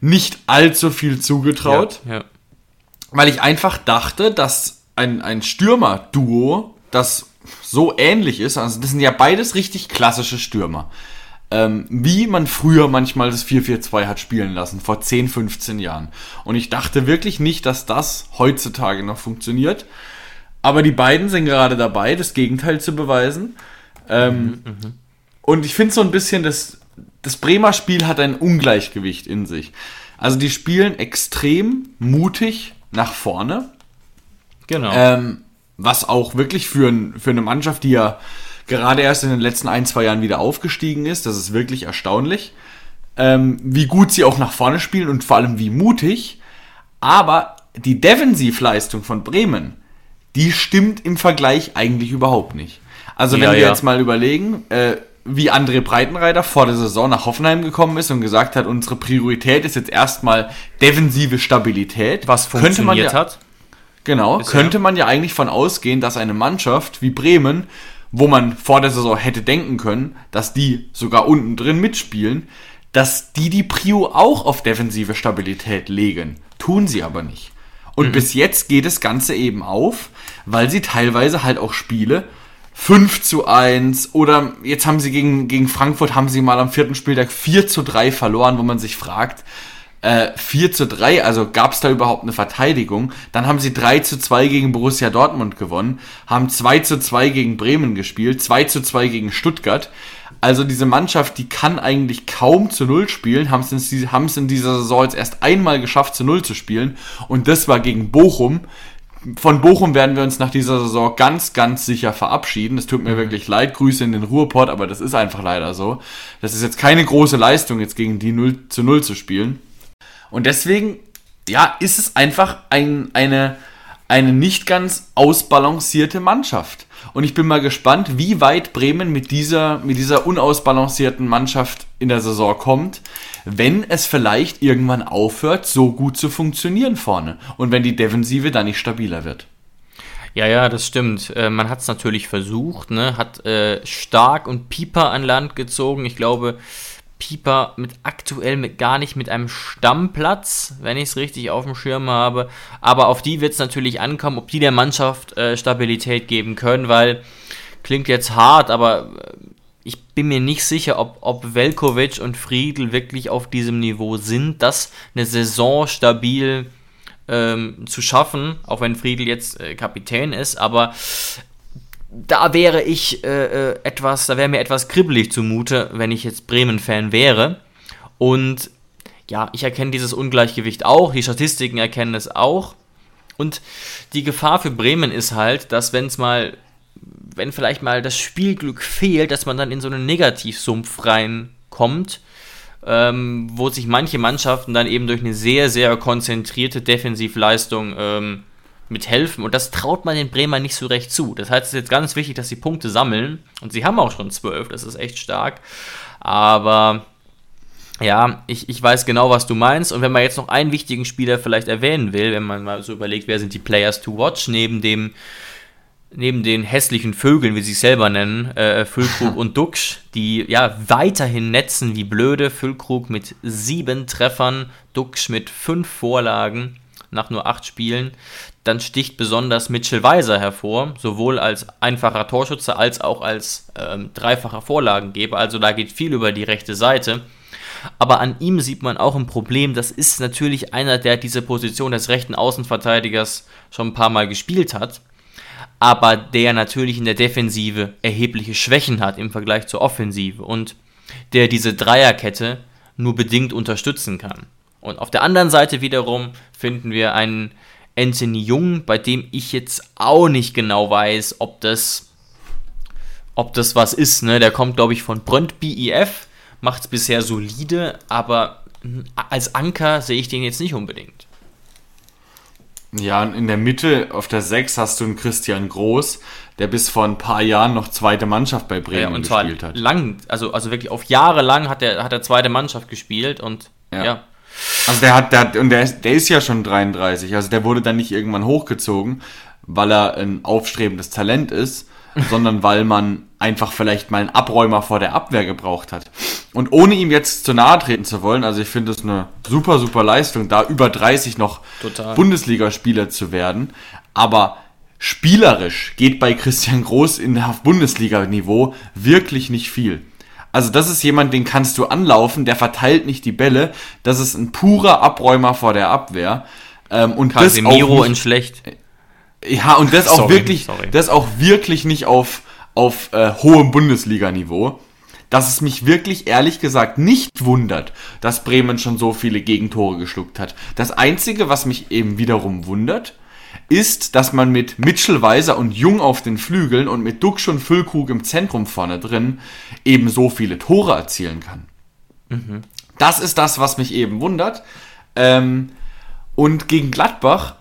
nicht allzu viel zugetraut, ja, ja. weil ich einfach dachte, dass ein, ein Stürmer-Duo, das so ähnlich ist, also das sind ja beides richtig klassische Stürmer ähm, wie man früher manchmal das 4-4-2 hat spielen lassen, vor 10, 15 Jahren. Und ich dachte wirklich nicht, dass das heutzutage noch funktioniert. Aber die beiden sind gerade dabei, das Gegenteil zu beweisen. Ähm, mhm, mh. Und ich finde so ein bisschen, das, das Bremer Spiel hat ein Ungleichgewicht in sich. Also die spielen extrem mutig nach vorne. Genau. Ähm, was auch wirklich für, ein, für eine Mannschaft, die ja gerade erst in den letzten ein, zwei Jahren wieder aufgestiegen ist. Das ist wirklich erstaunlich. Ähm, wie gut sie auch nach vorne spielen und vor allem wie mutig. Aber die Defensivleistung von Bremen, die stimmt im Vergleich eigentlich überhaupt nicht. Also wenn ja, wir ja. jetzt mal überlegen, äh, wie André Breitenreiter vor der Saison nach Hoffenheim gekommen ist und gesagt hat, unsere Priorität ist jetzt erstmal defensive Stabilität. Was funktioniert ja, hat. Genau, Bisher. könnte man ja eigentlich von ausgehen, dass eine Mannschaft wie Bremen wo man vor der Saison hätte denken können, dass die sogar unten drin mitspielen, dass die die Prio auch auf defensive Stabilität legen. Tun sie aber nicht. Und mhm. bis jetzt geht das Ganze eben auf, weil sie teilweise halt auch Spiele 5 zu 1 oder jetzt haben sie gegen, gegen Frankfurt haben sie mal am vierten Spieltag 4 zu 3 verloren, wo man sich fragt, äh, 4 zu 3, also gab es da überhaupt eine Verteidigung. Dann haben sie 3 zu 2 gegen Borussia Dortmund gewonnen, haben 2 zu 2 gegen Bremen gespielt, 2 zu 2 gegen Stuttgart. Also diese Mannschaft, die kann eigentlich kaum zu Null spielen, haben es in, in dieser Saison jetzt erst einmal geschafft, zu Null zu spielen. Und das war gegen Bochum. Von Bochum werden wir uns nach dieser Saison ganz, ganz sicher verabschieden. Es tut mir wirklich leid. Grüße in den Ruhrpott, aber das ist einfach leider so. Das ist jetzt keine große Leistung, jetzt gegen die 0 zu 0 zu spielen. Und deswegen, ja, ist es einfach ein, eine, eine nicht ganz ausbalancierte Mannschaft. Und ich bin mal gespannt, wie weit Bremen mit dieser, mit dieser unausbalancierten Mannschaft in der Saison kommt, wenn es vielleicht irgendwann aufhört, so gut zu funktionieren vorne. Und wenn die Defensive dann nicht stabiler wird. Ja, ja, das stimmt. Äh, man hat es natürlich versucht, ne? hat äh, Stark und Pieper an Land gezogen. Ich glaube, Pieper mit aktuell mit gar nicht mit einem Stammplatz, wenn ich es richtig auf dem Schirm habe. Aber auf die wird es natürlich ankommen, ob die der Mannschaft äh, Stabilität geben können, weil klingt jetzt hart, aber äh, ich bin mir nicht sicher, ob, ob Velkovic und Friedl wirklich auf diesem Niveau sind, das eine Saison stabil ähm, zu schaffen, auch wenn Friedl jetzt äh, Kapitän ist, aber da wäre ich äh, äh, etwas, da wäre mir etwas kribbelig zumute, wenn ich jetzt Bremen-Fan wäre. Und ja, ich erkenne dieses Ungleichgewicht auch, die Statistiken erkennen es auch. Und die Gefahr für Bremen ist halt, dass wenn es mal, wenn vielleicht mal das Spielglück fehlt, dass man dann in so einen Negativsumpf reinkommt, ähm, wo sich manche Mannschaften dann eben durch eine sehr, sehr konzentrierte Defensivleistung ähm, mithelfen. Und das traut man den Bremer nicht so recht zu. Das heißt, es ist jetzt ganz wichtig, dass sie Punkte sammeln. Und sie haben auch schon zwölf, das ist echt stark. Aber ja, ich, ich weiß genau, was du meinst. Und wenn man jetzt noch einen wichtigen Spieler vielleicht erwähnen will, wenn man mal so überlegt, wer sind die Players to watch, neben dem neben den hässlichen Vögeln, wie sie sich selber nennen, äh, Füllkrug und Duxch, die ja weiterhin netzen wie blöde. Füllkrug mit sieben Treffern, Duxch mit fünf Vorlagen nach nur acht Spielen dann sticht besonders Mitchell Weiser hervor, sowohl als einfacher Torschütze als auch als ähm, dreifacher Vorlagengeber. Also da geht viel über die rechte Seite. Aber an ihm sieht man auch ein Problem. Das ist natürlich einer, der diese Position des rechten Außenverteidigers schon ein paar Mal gespielt hat. Aber der natürlich in der Defensive erhebliche Schwächen hat im Vergleich zur Offensive. Und der diese Dreierkette nur bedingt unterstützen kann. Und auf der anderen Seite wiederum finden wir einen Anthony Jung, bei dem ich jetzt auch nicht genau weiß, ob das, ob das was ist. Ne? Der kommt, glaube ich, von Brøndby IF, macht es bisher solide, aber als Anker sehe ich den jetzt nicht unbedingt. Ja, und in der Mitte auf der 6 hast du einen Christian Groß, der bis vor ein paar Jahren noch zweite Mannschaft bei Bremen ja, und gespielt hat. Lang, also, also wirklich auf Jahre lang hat er, hat er zweite Mannschaft gespielt und ja. ja. Also der hat, der hat, und der ist, der ist ja schon 33, also der wurde dann nicht irgendwann hochgezogen, weil er ein aufstrebendes Talent ist, sondern weil man einfach vielleicht mal einen Abräumer vor der Abwehr gebraucht hat. Und ohne ihm jetzt zu nahe treten zu wollen, also ich finde es eine super, super Leistung, da über 30 noch Bundesligaspieler zu werden, aber spielerisch geht bei Christian Groß in auf Bundesliga-Niveau wirklich nicht viel. Also das ist jemand, den kannst du anlaufen, der verteilt nicht die Bälle. Das ist ein purer Abräumer vor der Abwehr. Ähm, und Casemiro das auch in schlecht. Ja, und das sorry, auch wirklich, sorry. das auch wirklich nicht auf, auf äh, hohem Bundesliga-Niveau. Dass es mich wirklich ehrlich gesagt nicht wundert, dass Bremen schon so viele Gegentore geschluckt hat. Das Einzige, was mich eben wiederum wundert, ist, dass man mit Mitchell Weiser und Jung auf den Flügeln und mit Duxch und Füllkrug im Zentrum vorne drin eben so viele Tore erzielen kann. Mhm. Das ist das, was mich eben wundert. Ähm, und gegen Gladbach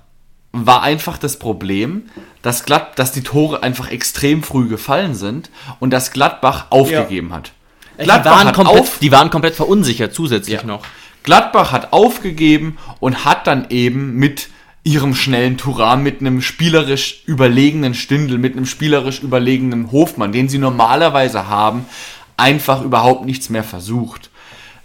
war einfach das Problem, dass, Glad dass die Tore einfach extrem früh gefallen sind und dass Gladbach aufgegeben ja. hat. Gladbach die, waren hat komplett, auf die waren komplett verunsichert zusätzlich ja. noch. Gladbach hat aufgegeben und hat dann eben mit ihrem schnellen Turan mit einem spielerisch überlegenen Stindel, mit einem spielerisch überlegenen Hofmann, den sie normalerweise haben, einfach überhaupt nichts mehr versucht.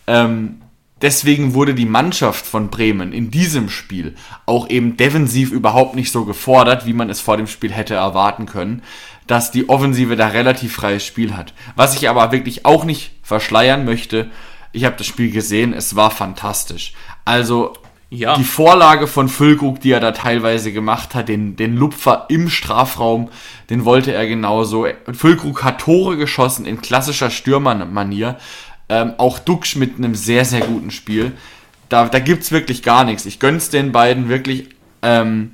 Ähm, deswegen wurde die Mannschaft von Bremen in diesem Spiel auch eben defensiv überhaupt nicht so gefordert, wie man es vor dem Spiel hätte erwarten können, dass die Offensive da relativ freies Spiel hat. Was ich aber wirklich auch nicht verschleiern möchte, ich habe das Spiel gesehen, es war fantastisch. Also Ja. Die Vorlage von Füllkrug, die er da teilweise gemacht hat, den, den Lupfer im Strafraum, den wollte er genauso. Füllkrug hat Tore geschossen in klassischer Stürmermanier. Ähm, auch Duxch mit einem sehr, sehr guten Spiel. Da, da gibt es wirklich gar nichts. Ich gönn's den beiden wirklich. Ähm,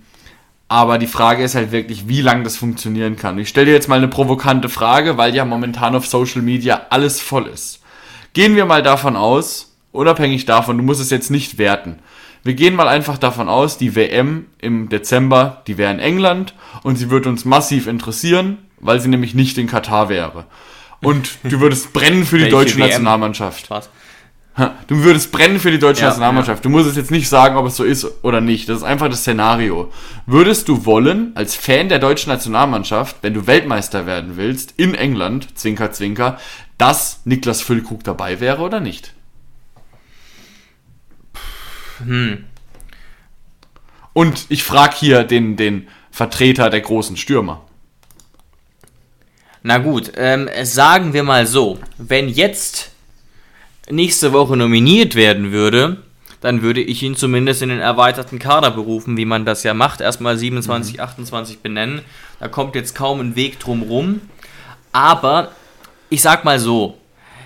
aber die Frage ist halt wirklich, wie lange das funktionieren kann. Ich stelle dir jetzt mal eine provokante Frage, weil ja momentan auf Social Media alles voll ist. Gehen wir mal davon aus, unabhängig davon, du musst es jetzt nicht werten. Wir gehen mal einfach davon aus, die WM im Dezember, die wäre in England und sie würde uns massiv interessieren, weil sie nämlich nicht in Katar wäre. Und du würdest brennen für die deutsche WM? Nationalmannschaft. Spaß. Du würdest brennen für die deutsche ja, Nationalmannschaft. Du musst es jetzt nicht sagen, ob es so ist oder nicht. Das ist einfach das Szenario. Würdest du wollen, als Fan der deutschen Nationalmannschaft, wenn du Weltmeister werden willst, in England, Zwinker, Zwinker, dass Niklas Füllkrug dabei wäre oder nicht? Hm. Und ich frage hier den, den Vertreter der großen Stürmer. Na gut, ähm, sagen wir mal so, wenn jetzt nächste Woche nominiert werden würde, dann würde ich ihn zumindest in den erweiterten Kader berufen, wie man das ja macht. Erstmal 27, mhm. 28 benennen. Da kommt jetzt kaum ein Weg drum rum. Aber ich sag mal so,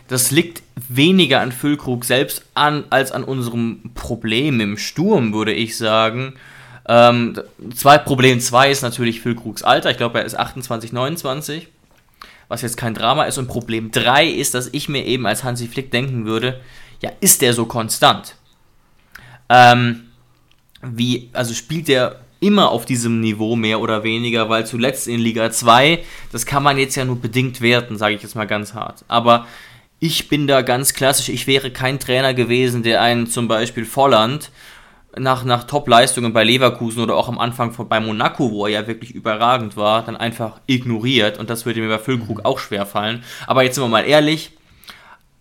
das liegt weniger an Füllkrug selbst an, als an unserem Problem im Sturm, würde ich sagen. Ähm, zwei, Problem 2 ist natürlich Füllkrugs Alter. Ich glaube, er ist 28, 29 was jetzt kein Drama ist. Und Problem 3 ist, dass ich mir eben als Hansi Flick denken würde, ja, ist der so konstant? Ähm, wie, also spielt der immer auf diesem Niveau mehr oder weniger, weil zuletzt in Liga 2, das kann man jetzt ja nur bedingt werten, sage ich jetzt mal ganz hart. Aber ich bin da ganz klassisch, ich wäre kein Trainer gewesen, der einen zum Beispiel Volland nach, nach Top-Leistungen bei Leverkusen oder auch am Anfang von, bei Monaco, wo er ja wirklich überragend war, dann einfach ignoriert. Und das würde mir bei Füllkrug auch schwer fallen. Aber jetzt sind wir mal ehrlich.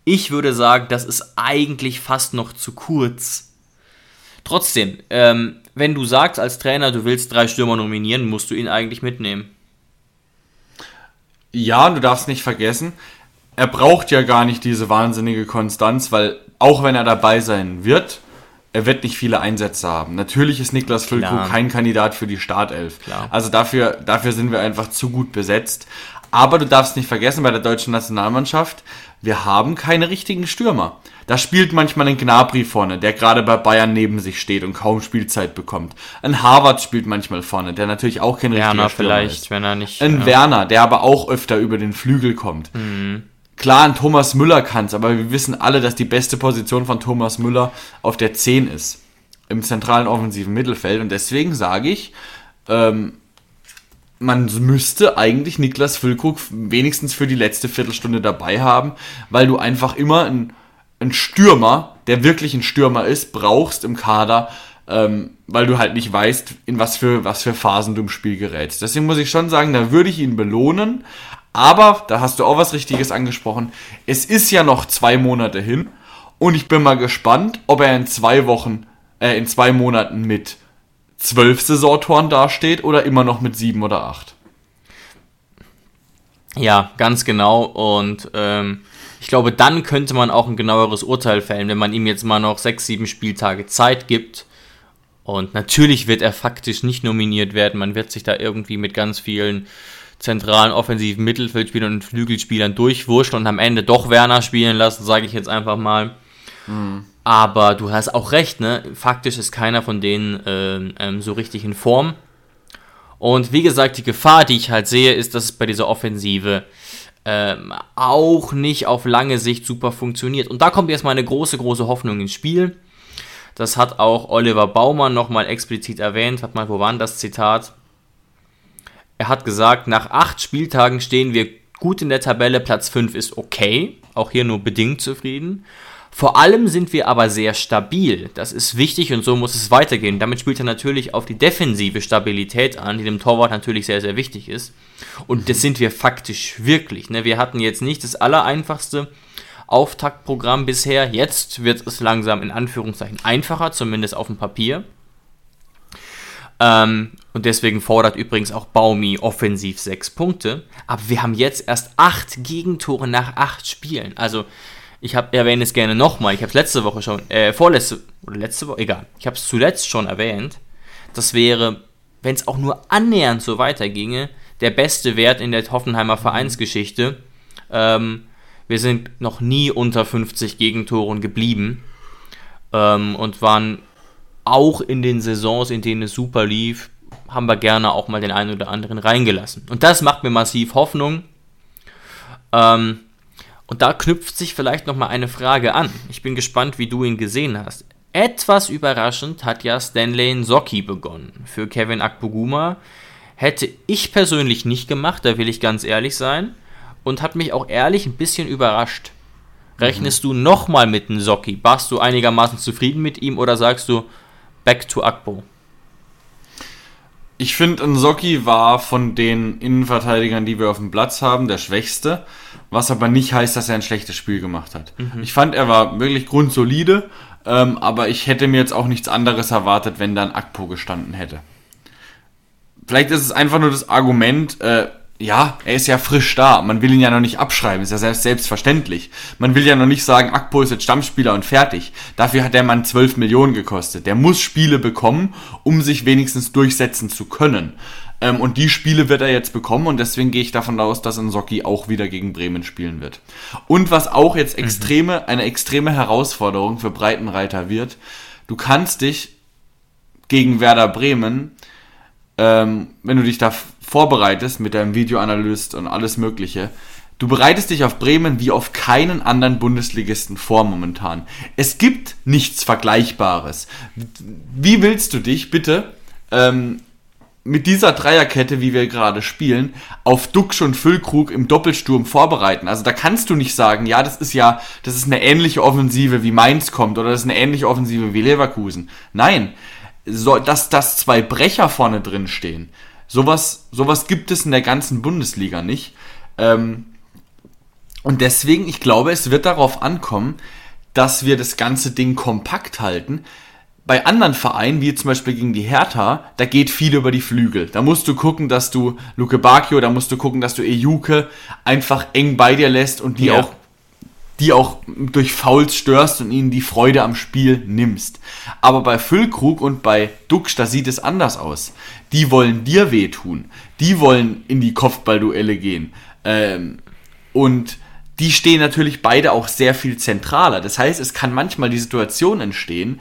Ich würde sagen, das ist eigentlich fast noch zu kurz. Trotzdem, ähm, wenn du sagst als Trainer, du willst drei Stürmer nominieren, musst du ihn eigentlich mitnehmen. Ja, du darfst nicht vergessen, er braucht ja gar nicht diese wahnsinnige Konstanz, weil auch wenn er dabei sein wird, er wird nicht viele Einsätze haben. Natürlich ist Niklas Füllkrug kein Kandidat für die Startelf. Klar. Also dafür, dafür sind wir einfach zu gut besetzt. Aber du darfst nicht vergessen, bei der deutschen Nationalmannschaft, wir haben keine richtigen Stürmer. Da spielt manchmal ein Gnabry vorne, der gerade bei Bayern neben sich steht und kaum Spielzeit bekommt. Ein Harvard spielt manchmal vorne, der natürlich auch kein Werner richtiger Stürmer vielleicht, ist. wenn er nicht. Ein ja. Werner, der aber auch öfter über den Flügel kommt. Mhm. Klar, ein Thomas Müller kann es, aber wir wissen alle, dass die beste Position von Thomas Müller auf der 10 ist. Im zentralen offensiven Mittelfeld. Und deswegen sage ich, ähm, man müsste eigentlich Niklas Füllkrug wenigstens für die letzte Viertelstunde dabei haben, weil du einfach immer einen, Stürmer, der wirklich ein Stürmer ist, brauchst im Kader, ähm, weil du halt nicht weißt, in was für, was für Phasen du im Spiel gerätst. Deswegen muss ich schon sagen, da würde ich ihn belohnen, aber, da hast du auch was Richtiges angesprochen, es ist ja noch zwei Monate hin und ich bin mal gespannt, ob er in zwei Wochen, äh, in zwei Monaten mit zwölf Saisontoren dasteht oder immer noch mit sieben oder acht. Ja, ganz genau. Und ähm, ich glaube, dann könnte man auch ein genaueres Urteil fällen, wenn man ihm jetzt mal noch sechs, sieben Spieltage Zeit gibt. Und natürlich wird er faktisch nicht nominiert werden. Man wird sich da irgendwie mit ganz vielen zentralen offensiven Mittelfeldspielern und Flügelspielern durchwurschen und am Ende doch Werner spielen lassen, sage ich jetzt einfach mal. Mhm. Aber du hast auch recht, ne? Faktisch ist keiner von denen ähm, ähm, so richtig in Form. Und wie gesagt, die Gefahr, die ich halt sehe, ist, dass es bei dieser Offensive ähm, auch nicht auf lange Sicht super funktioniert. Und da kommt jetzt mal eine große, große Hoffnung ins Spiel. Das hat auch Oliver Baumann nochmal explizit erwähnt. Hat mal, wo war das Zitat? Er hat gesagt, nach acht Spieltagen stehen wir gut in der Tabelle, Platz 5 ist okay, auch hier nur bedingt zufrieden. Vor allem sind wir aber sehr stabil. Das ist wichtig und so muss es weitergehen. Damit spielt er natürlich auf die defensive Stabilität an, die dem Torwart natürlich sehr, sehr wichtig ist. Und das sind wir faktisch wirklich. Ne? Wir hatten jetzt nicht das allereinfachste Auftaktprogramm bisher. Jetzt wird es langsam in Anführungszeichen einfacher, zumindest auf dem Papier. Ähm, und deswegen fordert übrigens auch Baumi offensiv sechs Punkte. Aber wir haben jetzt erst acht Gegentore nach acht Spielen. Also, ich hab, erwähne es gerne nochmal. Ich habe es letzte Woche schon, äh, vorletzte, oder letzte Woche, egal, ich habe es zuletzt schon erwähnt, das wäre, wenn es auch nur annähernd so weiterginge, der beste Wert in der Hoffenheimer Vereinsgeschichte. Ähm, wir sind noch nie unter 50 Gegentoren geblieben ähm, und waren auch in den Saisons, in denen es super lief, haben wir gerne auch mal den einen oder anderen reingelassen. Und das macht mir massiv Hoffnung. Ähm, und da knüpft sich vielleicht nochmal eine Frage an. Ich bin gespannt, wie du ihn gesehen hast. Etwas überraschend hat ja Stanley Nsocki begonnen. Für Kevin Akpoguma hätte ich persönlich nicht gemacht, da will ich ganz ehrlich sein. Und hat mich auch ehrlich ein bisschen überrascht. Rechnest mhm. du nochmal mit Nsocki? Warst du einigermaßen zufrieden mit ihm oder sagst du back to Akpo? Ich finde, Nsocki war von den Innenverteidigern, die wir auf dem Platz haben, der schwächste. Was aber nicht heißt, dass er ein schlechtes Spiel gemacht hat. Mhm. Ich fand, er war wirklich grundsolide, ähm, aber ich hätte mir jetzt auch nichts anderes erwartet, wenn dann Akpo gestanden hätte. Vielleicht ist es einfach nur das Argument, äh, ja, er ist ja frisch da. Man will ihn ja noch nicht abschreiben, ist ja selbst selbstverständlich. Man will ja noch nicht sagen, Akpo ist jetzt Stammspieler und fertig. Dafür hat der Mann 12 Millionen gekostet. Der muss Spiele bekommen, um sich wenigstens durchsetzen zu können. Ähm, und die Spiele wird er jetzt bekommen und deswegen gehe ich davon aus, dass Nsocki auch wieder gegen Bremen spielen wird. Und was auch jetzt mhm. extreme, mhm. eine extreme Herausforderung für Breitenreiter wird, du kannst dich gegen Werder Bremen ähm, wenn du dich da vorbereitest mit deinem Videoanalyst und alles Mögliche, du bereitest dich auf Bremen wie auf keinen anderen Bundesligisten vor momentan. Es gibt nichts Vergleichbares. Wie willst du dich bitte ähm, mit dieser Dreierkette, wie wir gerade spielen, auf Duxch und Füllkrug im Doppelsturm vorbereiten. Also da kannst du nicht sagen, ja, das ist ja, das ist eine ähnliche Offensive wie Mainz kommt oder das ist eine ähnliche Offensive wie Leverkusen. Nein, so, dass, dass zwei Brecher vorne drin stehen. Sowas, sowas gibt es in der ganzen Bundesliga nicht. Ähm, und deswegen, ich glaube, es wird darauf ankommen, dass wir das ganze Ding kompakt halten. Bei anderen Vereinen, wie zum Beispiel gegen die Hertha, da geht viel über die Flügel. Da musst du gucken, dass du Luke Bacchio, da musst du gucken, dass du Ejuke einfach eng bei dir lässt und die ja. auch die auch durch Fouls störst und ihnen die Freude am Spiel nimmst. Aber bei Füllkrug und bei Duxch, da sieht es anders aus. Die wollen dir wehtun. Die wollen in die Kopfballduelle gehen. Ähm, und die stehen natürlich beide auch sehr viel zentraler. Das heißt, es kann manchmal die Situation entstehen,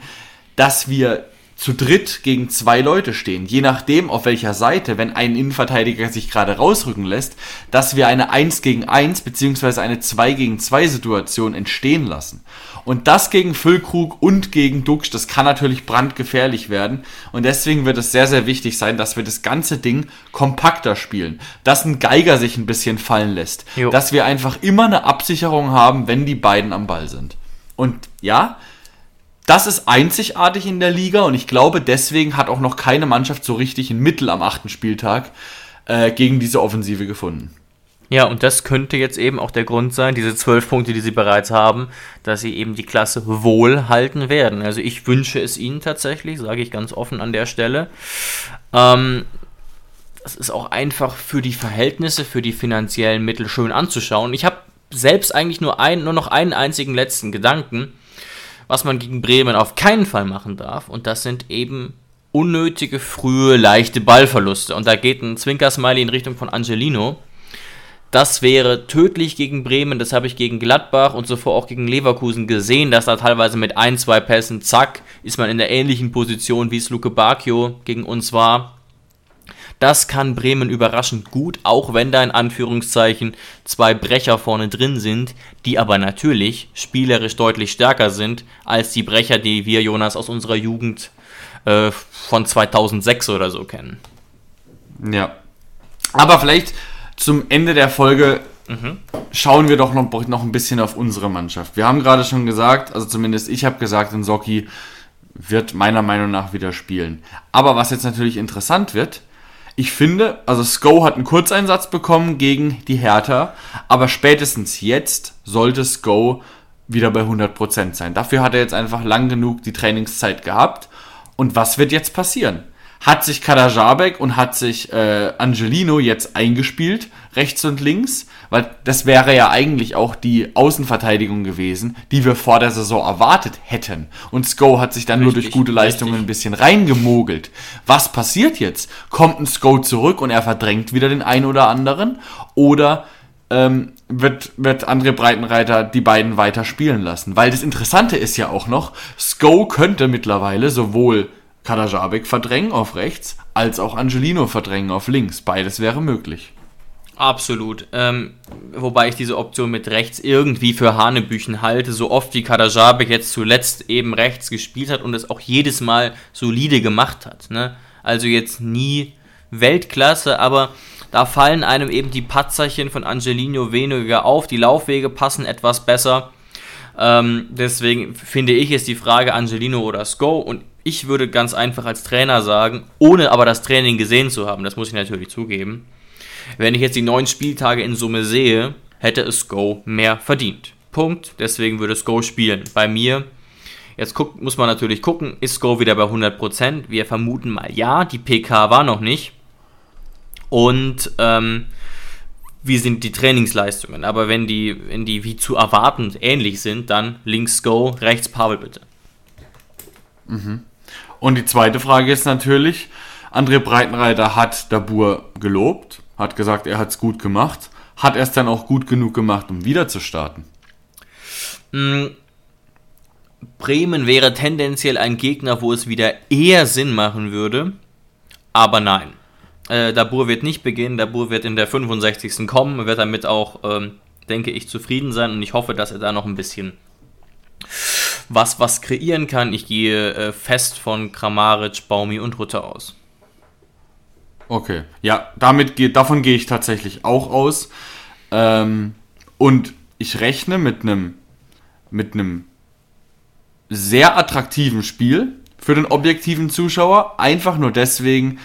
dass wir zu dritt gegen zwei Leute stehen, je nachdem auf welcher Seite, wenn ein Innenverteidiger sich gerade rausrücken lässt, dass wir eine 1 gegen 1 beziehungsweise eine 2 gegen 2 Situation entstehen lassen. Und das gegen Füllkrug und gegen Duxch, das kann natürlich brandgefährlich werden. Und deswegen wird es sehr, sehr wichtig sein, dass wir das ganze Ding kompakter spielen. Dass ein Geiger sich ein bisschen fallen lässt. Jo. Dass wir einfach immer eine Absicherung haben, wenn die beiden am Ball sind. Und ja, das ist einzigartig in der Liga und ich glaube, deswegen hat auch noch keine Mannschaft so richtig ein Mittel am achten Spieltag äh, gegen diese Offensive gefunden. Ja, und das könnte jetzt eben auch der Grund sein, diese zwölf Punkte, die sie bereits haben, dass sie eben die Klasse wohl halten werden. Also ich wünsche es ihnen tatsächlich, sage ich ganz offen an der Stelle. Ähm, das ist auch einfach für die Verhältnisse, für die finanziellen Mittel schön anzuschauen. Ich habe selbst eigentlich nur, ein, nur noch einen einzigen letzten Gedanken was man gegen Bremen auf keinen Fall machen darf. Und das sind eben unnötige, frühe, leichte Ballverluste. Und da geht ein Zwinker-Smiley in Richtung von Angelino. Das wäre tödlich gegen Bremen, das habe ich gegen Gladbach und zuvor auch gegen Leverkusen gesehen, dass da teilweise mit ein, zwei Pässen, zack, ist man in der ähnlichen Position, wie es Luke Bacchio gegen uns war. Das kann Bremen überraschend gut, auch wenn da in Anführungszeichen zwei Brecher vorne drin sind, die aber natürlich spielerisch deutlich stärker sind als die Brecher, die wir, Jonas, aus unserer Jugend äh, von 2006 oder so kennen. Ja. Aber vielleicht zum Ende der Folge mhm. schauen wir doch noch, noch ein bisschen auf unsere Mannschaft. Wir haben gerade schon gesagt, also zumindest ich habe gesagt, Socki wird meiner Meinung nach wieder spielen. Aber was jetzt natürlich interessant wird, ich finde, also Sko hat einen Kurzeinsatz bekommen gegen die Hertha, aber spätestens jetzt sollte Sko wieder bei 100% sein. Dafür hat er jetzt einfach lang genug die Trainingszeit gehabt. Und was wird jetzt passieren? hat sich Kadajabek und hat sich äh, Angelino jetzt eingespielt, rechts und links, weil das wäre ja eigentlich auch die Außenverteidigung gewesen, die wir vor der Saison erwartet hätten. Und Sko hat sich dann richtig, nur durch gute Leistungen richtig. ein bisschen reingemogelt. Was passiert jetzt? Kommt ein Sko zurück und er verdrängt wieder den einen oder anderen? Oder ähm, wird, wird André Breitenreiter die beiden weiter spielen lassen? Weil das Interessante ist ja auch noch, Sko könnte mittlerweile sowohl Kadajabek verdrängen auf rechts, als auch Angelino verdrängen auf links. Beides wäre möglich. Absolut. Ähm, wobei ich diese Option mit rechts irgendwie für Hanebüchen halte, so oft wie Kadajabek jetzt zuletzt eben rechts gespielt hat und es auch jedes Mal solide gemacht hat. Ne? Also jetzt nie Weltklasse, aber da fallen einem eben die Patzerchen von Angelino weniger auf, die Laufwege passen etwas besser. Ähm, deswegen finde ich, ist die Frage Angelino oder Sko und ich würde ganz einfach als Trainer sagen, ohne aber das Training gesehen zu haben, das muss ich natürlich zugeben, wenn ich jetzt die neun Spieltage in Summe sehe, hätte es Go mehr verdient. Punkt. Deswegen würde es Go spielen. Bei mir, jetzt guck, muss man natürlich gucken, ist Go wieder bei 100%? Wir vermuten mal ja, die PK war noch nicht. Und ähm, wie sind die Trainingsleistungen? Aber wenn die, wenn die wie zu erwartend ähnlich sind, dann links Go, rechts Pavel bitte. Mhm. Und die zweite Frage ist natürlich, André Breitenreiter hat Dabur gelobt, hat gesagt, er hat es gut gemacht. Hat er es dann auch gut genug gemacht, um wieder zu starten? Mm, Bremen wäre tendenziell ein Gegner, wo es wieder eher Sinn machen würde, aber nein. Äh, Dabur wird nicht beginnen, Dabur wird in der 65. kommen, wird damit auch, ähm, denke ich, zufrieden sein und ich hoffe, dass er da noch ein bisschen was, was kreieren kann. Ich gehe äh, fest von Kramaric, Baumi und Rutter aus. Okay, ja, damit geht, davon gehe ich tatsächlich auch aus. Ähm, und ich rechne mit einem mit sehr attraktiven Spiel für den objektiven Zuschauer, einfach nur deswegen,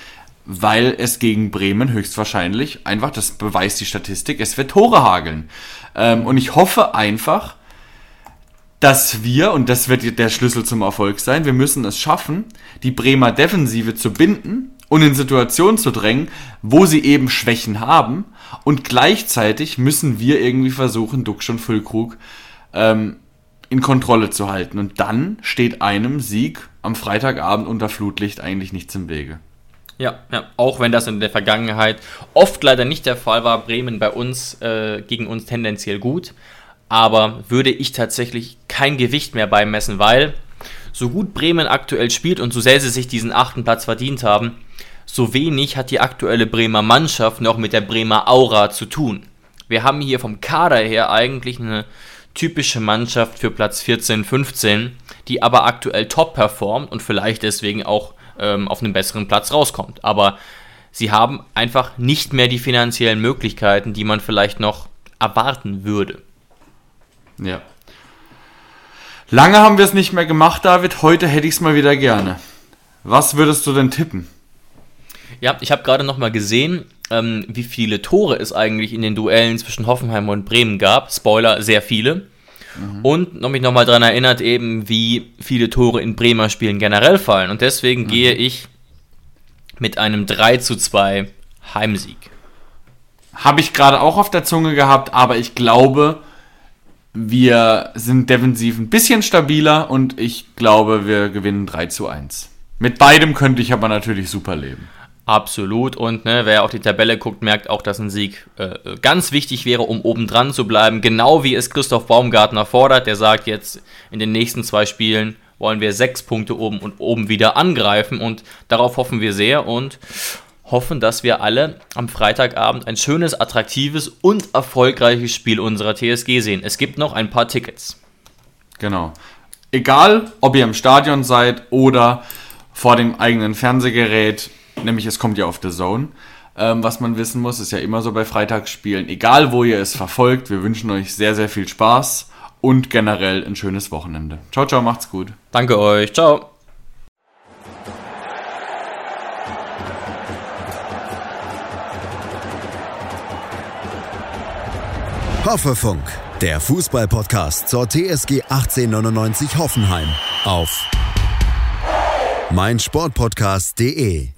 weil es gegen Bremen höchstwahrscheinlich einfach, das beweist die Statistik, es wird Tore hageln. Ähm, und ich hoffe einfach, dass wir, und das wird der Schlüssel zum Erfolg sein, wir müssen es schaffen, die Bremer Defensive zu binden und in Situationen zu drängen, wo sie eben Schwächen haben. Und gleichzeitig müssen wir irgendwie versuchen, Duxch und Füllkrug ähm, in Kontrolle zu halten. Und dann steht einem Sieg am Freitagabend unter Flutlicht eigentlich nichts im Wege. Ja, ja, auch wenn das in der Vergangenheit oft leider nicht der Fall war, Bremen bei uns äh, gegen uns tendenziell gut aber würde ich tatsächlich kein Gewicht mehr beimessen, weil so gut Bremen aktuell spielt und so sehr sie sich diesen achten Platz verdient haben, so wenig hat die aktuelle Bremer Mannschaft noch mit der Bremer Aura zu tun. Wir haben hier vom Kader her eigentlich eine typische Mannschaft für Platz 14, 15, die aber aktuell top performt und vielleicht deswegen auch ähm, auf einen besseren Platz rauskommt. Aber sie haben einfach nicht mehr die finanziellen Möglichkeiten, die man vielleicht noch erwarten würde. Ja. Lange haben wir es nicht mehr gemacht, David. Heute hätte ich es mal wieder gerne. Was würdest du denn tippen? Ja, ich habe gerade noch mal gesehen, ähm, wie viele Tore es eigentlich in den Duellen zwischen Hoffenheim und Bremen gab. Spoiler, sehr viele. Mhm. Und noch mich nochmal daran erinnert, eben wie viele Tore in Bremer Spielen generell fallen. Und deswegen mhm. gehe ich mit einem 3 zu 2 Heimsieg. Habe ich gerade auch auf der Zunge gehabt, aber ich glaube, wir sind defensiv ein bisschen stabiler und ich glaube, wir gewinnen 3 zu 1. Mit beidem könnte ich aber natürlich super leben. Absolut. Und ne, wer auf die Tabelle guckt, merkt auch, dass ein Sieg äh, ganz wichtig wäre, um oben dran zu bleiben. Genau wie es Christoph Baumgartner fordert. Der sagt jetzt, in den nächsten zwei Spielen wollen wir sechs Punkte oben und oben wieder angreifen. Und darauf hoffen wir sehr. Und hoffen, dass wir alle am Freitagabend ein schönes, attraktives und erfolgreiches Spiel unserer TSG sehen. Es gibt noch ein paar Tickets. Genau. Egal, ob ihr im Stadion seid oder vor dem eigenen Fernsehgerät, nämlich es kommt ja auf The Zone. Ähm, was man wissen muss, ist ja immer so bei Freitagsspielen. Egal, wo ihr es verfolgt, wir wünschen euch sehr, sehr viel Spaß und generell ein schönes Wochenende. Ciao, ciao, macht's gut. Danke euch. Ciao. Hoffefunk, der Fußballpodcast zur TSG 1899 Hoffenheim auf meinsportpodcast.de